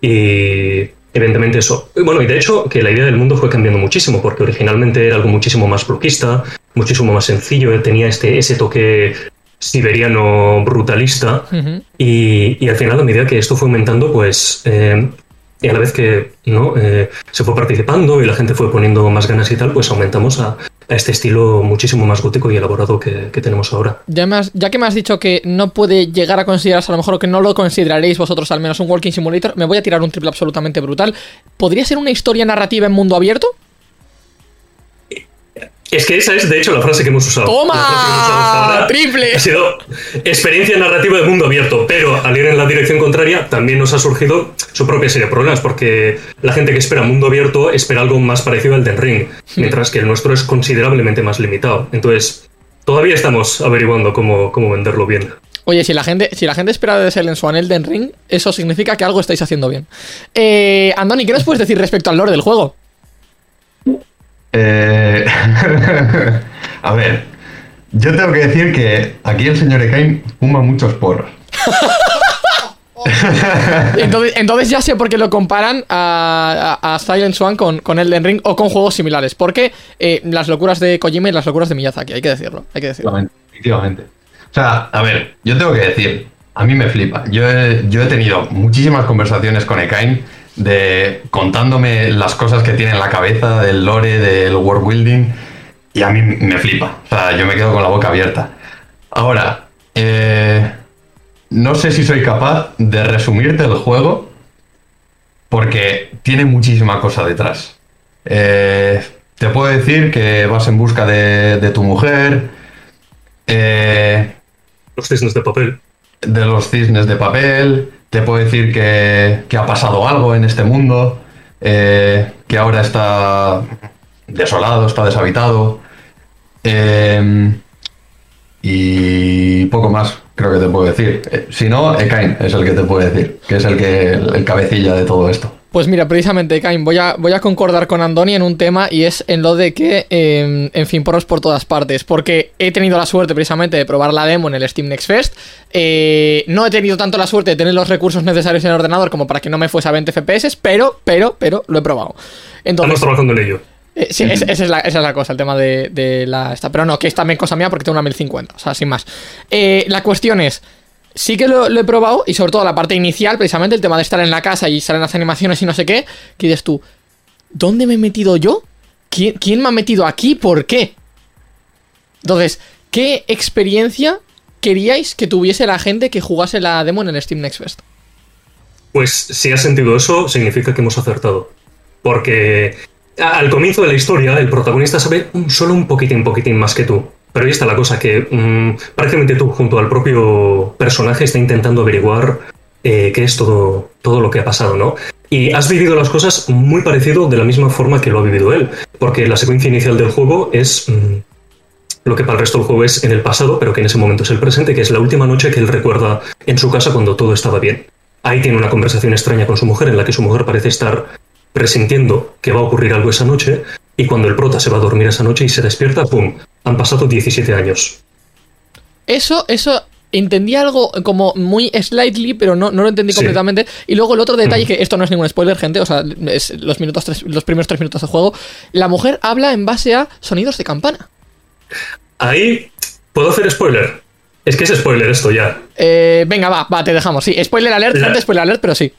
Y evidentemente eso. Bueno, y de hecho que la idea del mundo fue cambiando muchísimo, porque originalmente era algo muchísimo más bloquista, muchísimo más sencillo, tenía este, ese toque siberiano brutalista. Y al final, a medida que esto fue aumentando, pues. eh, y a la vez que ¿no? Eh, se fue participando y la gente fue poniendo más ganas y tal, pues aumentamos a, a este estilo muchísimo más gótico y elaborado que, que tenemos ahora. Ya, ya que me has dicho que no puede llegar a considerarse, a lo mejor que no lo consideraréis vosotros al menos un Walking Simulator, me voy a tirar un triple absolutamente brutal. ¿Podría ser una historia narrativa en mundo abierto? Es que esa es, de hecho, la frase que hemos usado. ¡Toma! La frase que hemos usado hasta ahora ¡Triple! Ha sido experiencia narrativa de mundo abierto, pero al ir en la dirección contraria también nos ha surgido su propia serie de problemas, porque la gente que espera mundo abierto espera algo más parecido al Den Ring, mientras que el nuestro es considerablemente más limitado. Entonces, todavía estamos averiguando cómo, cómo venderlo bien. Oye, si la gente, si la gente espera de Silent Swan Elden Ring, eso significa que algo estáis haciendo bien. Eh, Andoni, ¿qué nos puedes decir respecto al lore del juego? Eh, a ver, yo tengo que decir que aquí el señor Ekain fuma muchos porros. Entonces, entonces ya sé por qué lo comparan a, a- a Silent Swan con, con Elden Ring o con juegos similares. Porque eh, las locuras de Kojima y las locuras de Miyazaki, hay que decirlo. Hay que decirlo. Efectivamente. O sea, a ver, yo tengo que decir, a mí me flipa. Yo he, yo he tenido muchísimas conversaciones con Ekain de contándome las cosas que tiene en la cabeza del lore, del world building, y a mí me flipa. O sea, yo me quedo con la boca abierta. Ahora, eh, no sé si soy capaz de resumirte el juego porque tiene muchísima cosa detrás. Eh, te puedo decir que vas en busca de, de tu mujer, eh, Los cisnes de papel. de los cisnes de papel, te puedo decir que, que ha pasado algo en este mundo, eh, que ahora está desolado, está deshabitado. eh, y poco más creo que te puedo decir. Eh, si no, Ekain es el que te puede decir, que es el que el cabecilla de todo esto. Pues mira, precisamente, Cain, voy a, voy a concordar con Andoni en un tema y es en lo de que, eh, en fin, porros por todas partes. Porque he tenido la suerte precisamente de probar la demo en el Steam Next Fest. Eh, no he tenido tanto la suerte de tener los recursos necesarios en el ordenador como para que no me fuese a 20 FPS, pero, pero, pero, lo he probado. Entonces, Estamos trabajando en ello. eh, sí, es- esa, es la, esa es la cosa, el tema de, de la esta. Pero no, que es también cosa mía porque tengo una 1050, o sea, sin más. Eh, la cuestión es, sí que lo, he probado y sobre todo la parte inicial, precisamente el tema de estar en la casa y salen las animaciones y no sé qué, que dices tú, ¿dónde me he metido yo? ¿Quién, me ha metido aquí? ¿Por qué? Entonces, ¿qué experiencia queríais que tuviese la gente que jugase la demo en el Steam Next Fest? Pues si has sentido eso, significa que hemos acertado. Porque al comienzo de la historia, el protagonista sabe solo un poquitín, poquitín más que tú. Pero ahí está la cosa, que mm, prácticamente tú, junto al propio personaje, está intentando averiguar eh, qué es todo, todo lo que ha pasado, ¿no? Y has vivido las cosas muy parecido de la misma forma que lo ha vivido él. Porque la secuencia inicial del juego es mm, lo que para el resto del juego es en el pasado, pero que en ese momento es el presente, que es la última noche que él recuerda en su casa cuando todo estaba bien. Ahí tiene una conversación extraña con su mujer en la que su mujer parece estar presintiendo que va a ocurrir algo esa noche y cuando el prota se va a dormir esa noche y se despierta, ¡pum! Han pasado 17 años. Eso, eso, entendí algo como muy slightly, pero no, no lo entendí Sí. completamente. Y luego el otro detalle, que esto no es ningún spoiler, gente, o sea, es los, minutos tres- los primeros tres minutos de juego, la mujer habla en base a sonidos de campana. Ahí puedo hacer spoiler. Es que es spoiler esto ya. Eh, venga, va, va, te dejamos. Sí, spoiler alert, La- gente, spoiler alert, pero sí.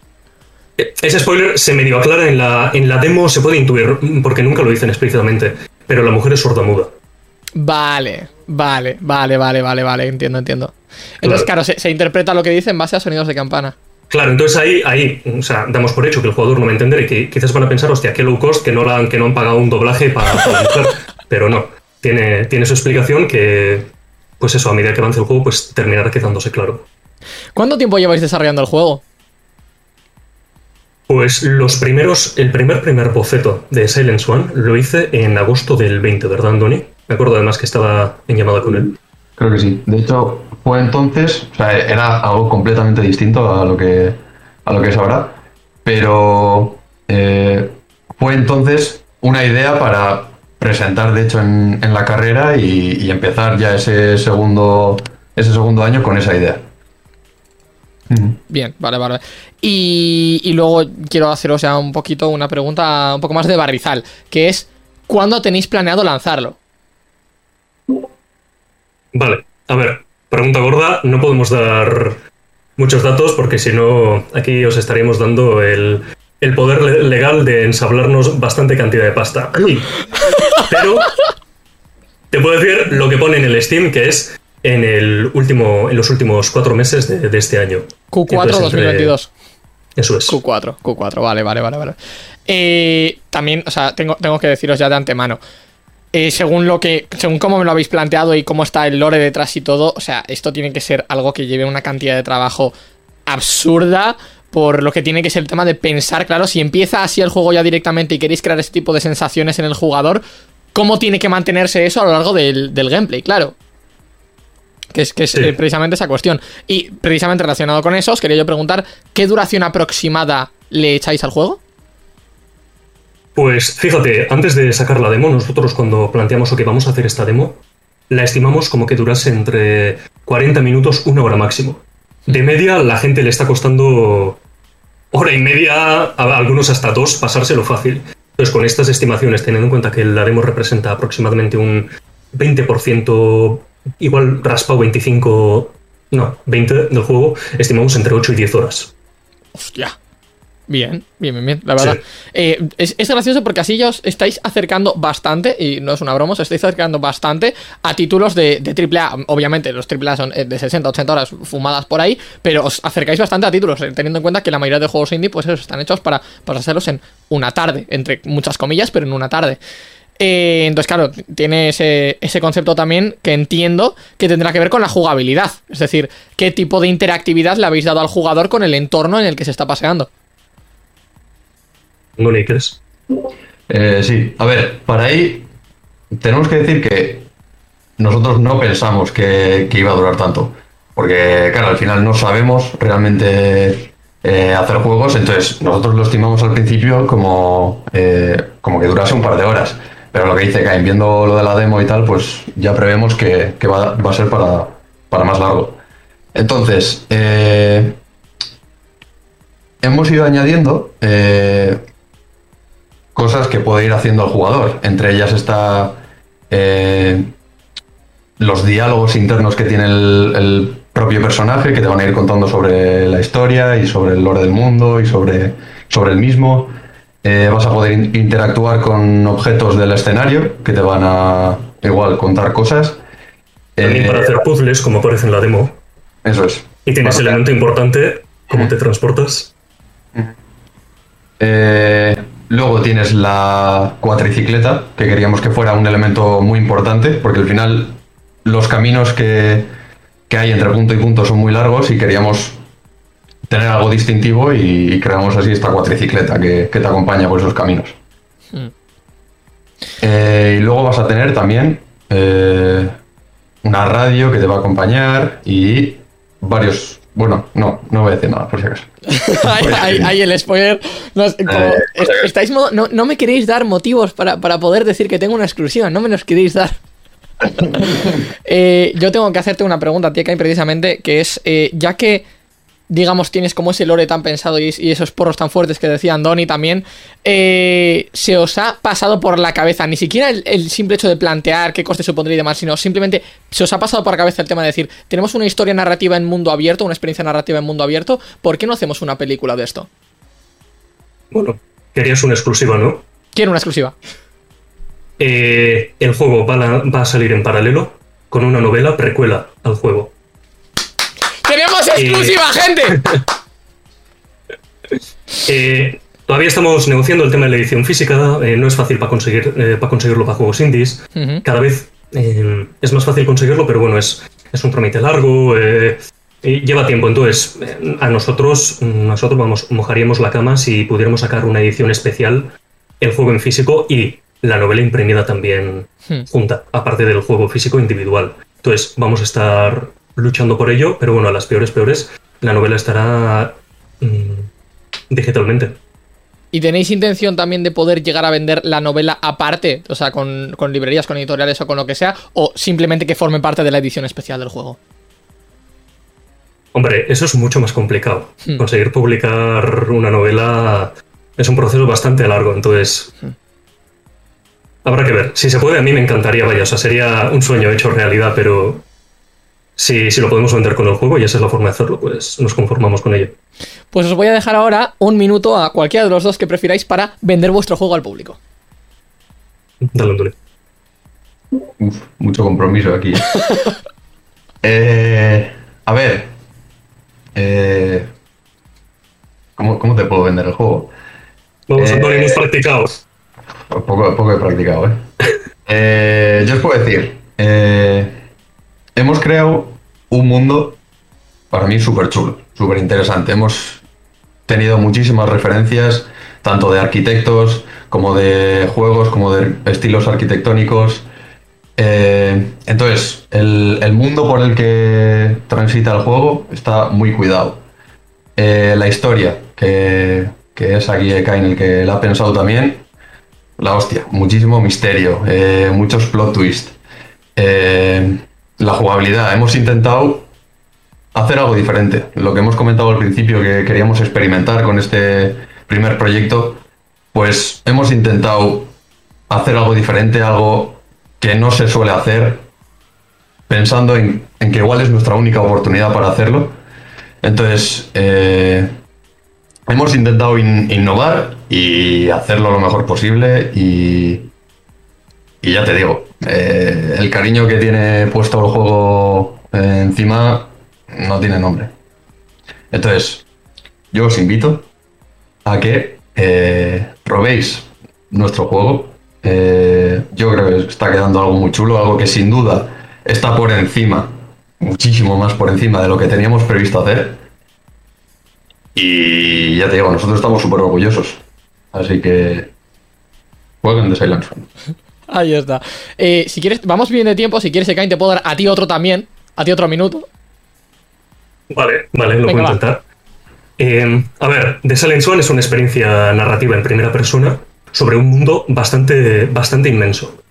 Ese spoiler se medio aclara en la, en la demo, se puede intuir, porque nunca lo dicen explícitamente, pero la mujer es sordomuda. Vale, vale, vale, vale, vale, vale, entiendo, entiendo. Entonces, claro, se, se interpreta lo que dice en base a sonidos de campana. Claro, entonces ahí, ahí, o sea, damos por hecho que el jugador no va a entender y que quizás van a pensar, hostia, qué low cost, que no, la han, que no han pagado un doblaje para, para. Pero no, tiene, tiene su explicación que, pues eso, a medida que avance el juego, pues terminará quedándose claro. ¿Cuánto tiempo lleváis desarrollando el juego? Pues los primeros, el primer primer boceto de Silence One lo hice en agosto del 20, ¿verdad, Andoni? Me acuerdo además que estaba en llamada con él. Creo que sí. De hecho, fue entonces, o sea, era algo completamente distinto a lo que, a lo que es ahora, pero eh, fue entonces una idea para presentar, de hecho, en, en la carrera y, y empezar ya ese segundo, ese segundo año con esa idea. Bien, vale, vale. Y, y luego quiero haceros ya un poquito una pregunta un poco más de barrizal, que es, ¿cuándo tenéis planeado lanzarlo? Vale, a ver, pregunta gorda, no podemos dar muchos datos porque si no, aquí os estaríamos dando el, el poder le- legal de ensablarnos bastante cantidad de pasta. Pero te puedo decir lo que pone en el Steam, que es en, el último, en los últimos cuatro meses de, de este año. Q4 Entonces, entre- 2022. Eso es. Q4, Q4, vale, vale, vale, vale. Eh, también, o sea, tengo, tengo que deciros ya de antemano. eh, según lo que. Según cómo me lo habéis planteado y cómo está el lore detrás y todo. O sea, esto tiene que ser algo que lleve una cantidad de trabajo absurda. Por lo que tiene que ser el tema de pensar, claro, si empieza así el juego ya directamente y queréis crear ese tipo de sensaciones en el jugador, ¿cómo tiene que mantenerse eso a lo largo del, del gameplay? Claro. Que es, que es Sí. eh, precisamente esa cuestión. Y precisamente relacionado con eso, os quería yo preguntar, ¿qué duración aproximada le echáis al juego? Pues fíjate, antes de sacar la demo, nosotros cuando planteamos que vamos a hacer esta demo, la estimamos como que durase entre 40 minutos, una hora máximo. De media, la gente le está costando hora y media, a algunos hasta dos, pasárselo fácil. Entonces, con estas estimaciones, teniendo en cuenta que la demo representa aproximadamente un 20%, igual raspado 25, no, 20 del juego, estimamos entre 8 y 10 horas. Hostia. Bien, bien, bien, bien, la verdad. Sí. Eh, es, es gracioso porque así ya os estáis acercando bastante, y no es una broma, os estáis acercando bastante a títulos de, de AAA. Obviamente, los AAA son eh, de 60, 80 horas fumadas por ahí, pero os acercáis bastante a títulos, eh, teniendo en cuenta que la mayoría de juegos indie, pues esos están hechos para, para hacerlos en una tarde, entre muchas comillas, pero en una tarde. Eh, entonces, claro, tiene ese, ese concepto también que entiendo que tendrá que ver con la jugabilidad. Es decir, qué tipo de interactividad le habéis dado al jugador con el entorno en el que se está paseando. ¿No crees? Eh, sí, a ver, para ahí tenemos que decir que nosotros no pensamos que, que iba a durar tanto. Porque, claro, al final no sabemos realmente eh, hacer juegos, entonces nosotros lo estimamos al principio como, eh, como que durase un par de horas. Pero lo que dice Cain, viendo lo de la demo y tal, pues ya prevemos que, va a ser para, para más largo. Entonces, eh, hemos ido añadiendo eh, cosas que puede ir haciendo el jugador. Entre ellas está eh, los diálogos internos que tiene el, el propio personaje, que te van a ir contando sobre la historia y sobre el lore del mundo y sobre, sobre el mismo. Eh, vas a poder in- interactuar con objetos del escenario que te van a igual contar cosas. También Eh, para hacer puzzles, como aparece en la demo. Eso es. Y tienes a- elemento importante, cómo te transportas. Eh, luego tienes la cuatricicleta, que queríamos que fuera un elemento muy importante, porque al final los caminos que, que hay entre punto y punto son muy largos y queríamos tener algo distintivo y, y creamos así esta cuatricicleta que, que te acompaña por esos caminos. Eh, y luego vas a tener también eh, una radio que te va a acompañar y varios... Bueno, no, no voy a decir nada, por si acaso. Ahí ahí el spoiler. No, como- Eh, es- estáis mo- no, no me queréis dar motivos para, para poder decir que tengo una exclusiva, no me los queréis dar. Eh, yo tengo que hacerte una pregunta, tía, Kai, precisamente, que es, eh, ya que, digamos, tienes como ese lore tan pensado y, y esos porros tan fuertes que decía Andoni también, eh, se os ha pasado por la cabeza, ni siquiera el, el simple hecho de plantear qué coste supondría y demás, sino simplemente se os ha pasado por la cabeza el tema de decir, tenemos una historia narrativa en mundo abierto, una experiencia narrativa en mundo abierto, ¿por qué no hacemos una película de esto? Bueno, querías una exclusiva, ¿no? Quiero una exclusiva. Eh, el juego va a salir en paralelo con una novela precuela al juego. ¡Tenemos exclusiva, gente! Eh, todavía estamos negociando el tema de la edición física. eh, no es fácil para conseguir, eh, para conseguirlo para juegos indies. Cada vez eh, es más fácil conseguirlo, pero bueno, es, es un trámite largo. eh, y lleva tiempo. Entonces, eh, a nosotros, nosotros vamos, mojaríamos la cama si pudiéramos sacar una edición especial, el juego en físico y la novela imprimida también Hmm. junta, aparte del juego físico individual. Entonces, vamos a estar luchando por ello, pero bueno, a las peores, peores, la novela estará mm, digitalmente. ¿Y tenéis intención también de poder llegar a vender la novela aparte? O sea, con, con librerías, con editoriales o con lo que sea, o simplemente que forme parte de la edición especial del juego. Hombre, eso es mucho más complicado. Hmm. Conseguir publicar una novela es un proceso bastante largo, entonces Hmm. habrá que ver. Si se puede, a mí me encantaría, vaya, o sea, sería un sueño hecho realidad, pero si, si lo podemos vender con el juego y esa es la forma de hacerlo, pues nos conformamos con ello. Pues os voy a dejar ahora un minuto a cualquiera de los dos que prefiráis para vender vuestro juego al público. Dale, Andoni. Uf, mucho compromiso aquí. Eh, a ver. Eh, ¿cómo, cómo te puedo vender el juego? Vamos, Eh, hemos practicado. Poco, poco he practicado, ¿eh? Eh, yo os puedo decir, eh, hemos creado un mundo para mí súper chulo, súper interesante. Hemos tenido muchísimas referencias, tanto de arquitectos como de juegos, como de estilos arquitectónicos. Eh, entonces, el, mundo por el que transita el juego está muy cuidado. Eh, la historia, que, es aquí Kain el que la ha pensado también, la hostia, muchísimo misterio, eh, muchos plot twists. Eh, la jugabilidad, hemos intentado hacer algo diferente. Lo que hemos comentado al principio que queríamos experimentar con este primer proyecto, pues hemos intentado hacer algo diferente, algo que no se suele hacer, pensando en, que igual es nuestra única oportunidad para hacerlo. Entonces, eh, hemos intentado in- innovar y hacerlo lo mejor posible y ya te digo, eh, el cariño que tiene puesto el juego eh, encima no tiene nombre. Entonces, yo os invito a que eh, probéis nuestro juego. Eh, yo creo que está quedando algo muy chulo, algo que sin duda está por encima, muchísimo más por encima de lo que teníamos previsto hacer. Y ya te digo, nosotros estamos súper orgullosos. Así que jueguen de Silence Run. Ahí está. Eh, si quieres, vamos bien de tiempo. Si quieres, Ekain, te puedo dar a ti otro también. A ti otro minuto. Vale, vale, lo Venga, puedo va. intentar. Eh, a ver, The Silent Swan es una experiencia narrativa en primera persona sobre un mundo bastante, bastante inmenso.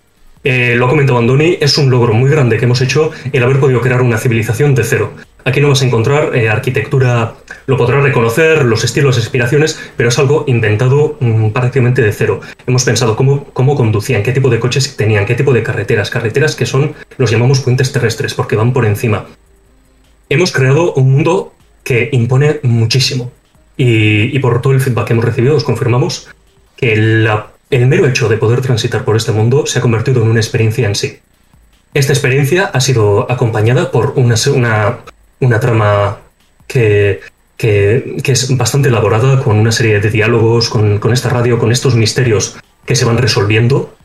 Eh, lo ha comentado Andoni, es un logro muy grande que hemos hecho el haber podido crear una civilización de cero. Aquí no vas a encontrar eh, arquitectura, lo podrás reconocer, los estilos, inspiraciones, pero es algo inventado mm, prácticamente de cero. Hemos pensado cómo, cómo conducían, qué tipo de coches tenían, qué tipo de carreteras, carreteras que son, los llamamos puentes terrestres, porque van por encima. Hemos creado un mundo que impone muchísimo. Y, por todo el feedback que hemos recibido, os confirmamos que el mero hecho de poder transitar por este mundo se ha convertido en una experiencia en sí. Esta experiencia ha sido acompañada por una, una trama que, que- que es bastante elaborada, con una serie de diálogos, con, con esta radio, con estos misterios que se van resolviendo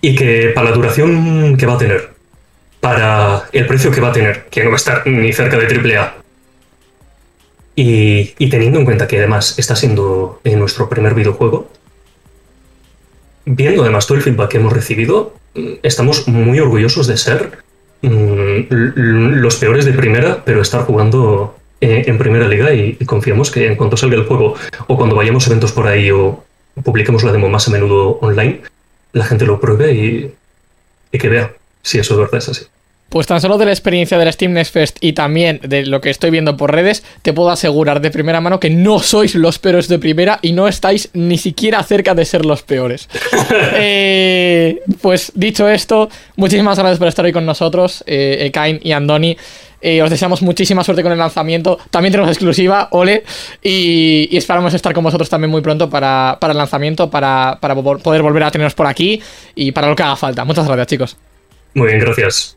y que para la duración que va a tener, para el precio que va a tener, que no va a estar ni cerca de AAA, y, y teniendo en cuenta que además está siendo eh, nuestro primer videojuego, viendo además todo el feedback que hemos recibido, mm, estamos muy orgullosos de ser los peores de primera, pero estar jugando eh, en primera liga y, y confiamos que en cuanto salga el juego o cuando vayamos a eventos por ahí o publiquemos la demo más a menudo online, la gente lo pruebe y, y que vea si eso de verdad es así. Pues tan solo de la experiencia del Steam Next Fest y también de lo que estoy viendo por redes, te puedo asegurar de primera mano que no sois los peores de primera y no estáis ni siquiera cerca de ser los peores. Eh, pues dicho esto, muchísimas gracias por estar hoy con nosotros, eh, Ekain y Andoni. Eh, os deseamos muchísima suerte con el lanzamiento. También tenemos exclusiva, ole. Y, y esperamos estar con vosotros también muy pronto para, para el lanzamiento, para, para poder volver a teneros por aquí y para lo que haga falta. Muchas gracias, chicos. Muy bien, gracias.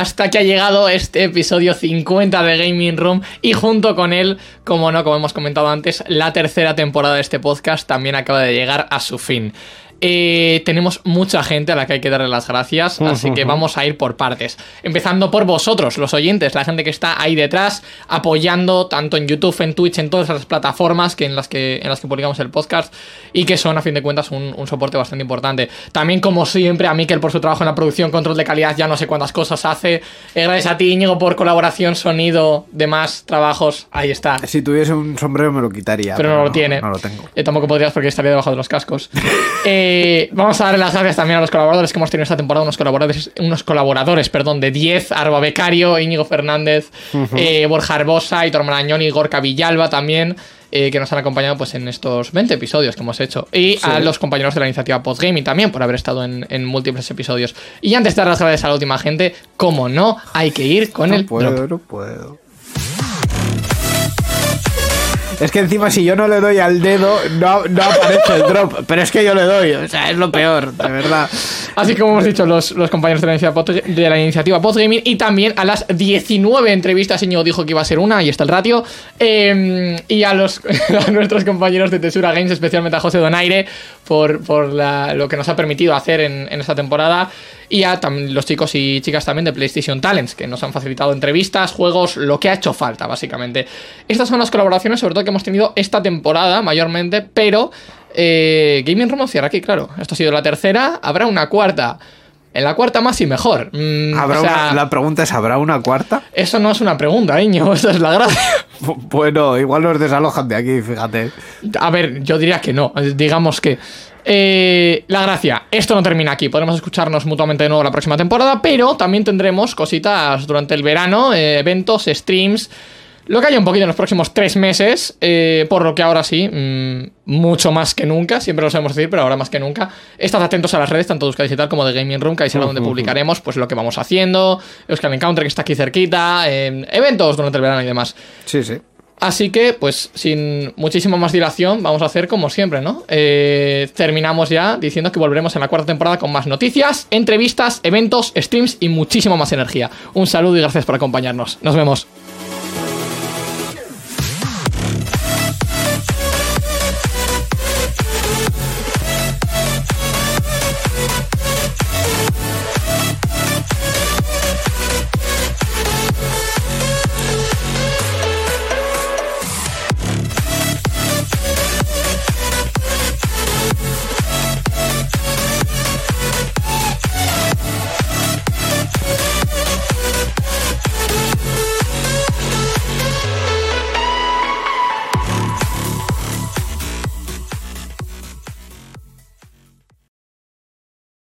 Hasta que ha llegado este episodio 50 de Gaming Room y junto con él, como no, como hemos comentado antes, la tercera temporada de este podcast también acaba de llegar a su fin. Eh, tenemos mucha gente a la que hay que darle las gracias, así que vamos a ir por partes. Empezando por vosotros, los oyentes, la gente que está ahí detrás, apoyando tanto en YouTube, en Twitch, en todas las plataformas que en las que, en las que publicamos el podcast y que son, a fin de cuentas, un, un soporte bastante importante. También, como siempre, a Mikel por su trabajo en la producción, control de calidad, ya no sé cuántas cosas hace. Eh, gracias a ti, Íñigo, por colaboración, sonido, demás trabajos. Ahí está. Si tuviese un sombrero me lo quitaría. Pero no lo tiene. No lo tengo. Eh, tampoco podrías porque estaría debajo de los cascos. Eh, vamos a darle las gracias también a los colaboradores que hemos tenido esta temporada. Unos colaboradores, unos colaboradores perdón, de 10, Arba Becario, Íñigo Fernández, eh, Borja Arbosa, Hitor Marañón y Gorka Villalba también. eh, que nos han acompañado pues en estos 20 episodios que hemos hecho. Y a los compañeros de la iniciativa Postgaming también por haber estado en, en múltiples episodios. Y antes de dar las gracias a la última gente, como no, hay que ir con No el puedo, drop. no puedo. Es que encima si yo no le doy al dedo, no, no aparece el drop. Pero es que yo le doy, o sea, es lo peor, de verdad. Así como hemos dicho los, los compañeros de la, iniciativa de la y también a las 19 entrevistas, Íñigo dijo que iba a ser una, y está el ratio, eh, y a, los, a nuestros compañeros de Tesura Games, especialmente a José Donaire, por, por lo que nos ha permitido hacer en, esta temporada, y a los chicos y chicas también de PlayStation Talents, que nos han facilitado entrevistas, juegos, lo que ha hecho falta, básicamente. Estas son las colaboraciones, sobre todo que hemos tenido esta temporada, mayormente, pero eh, Gaming Room cierra aquí, claro. Esto ha sido la tercera, habrá una cuarta. En la cuarta más y mejor. Mm, ¿Habrá o sea, una- la pregunta es, ¿habrá una cuarta? Eso no es una pregunta, niño, eso es la gracia. Bueno, igual nos desalojan de aquí, fíjate. A ver, yo diría que no, digamos que... eh, la gracia, esto no termina aquí, podremos escucharnos mutuamente de nuevo la próxima temporada, pero también tendremos cositas durante el verano, eh, eventos, streams, lo que haya un poquito en los próximos tres meses, eh, por lo que ahora sí, mm, mucho más que nunca, siempre lo sabemos decir, pero ahora más que nunca, estad atentos a las redes, tanto de Euskadi Digital como de Gaming Room, que ahí será donde publicaremos pues lo que vamos haciendo, Euskal Encounter que está aquí cerquita, eh, eventos durante el verano y demás. Sí, sí. Así que, pues, sin muchísima más dilación, vamos a hacer como siempre, ¿no? Eh, terminamos ya diciendo que volveremos en la cuarta temporada con más noticias, entrevistas, eventos, streams y muchísima más energía. Un saludo y gracias por acompañarnos. Nos vemos.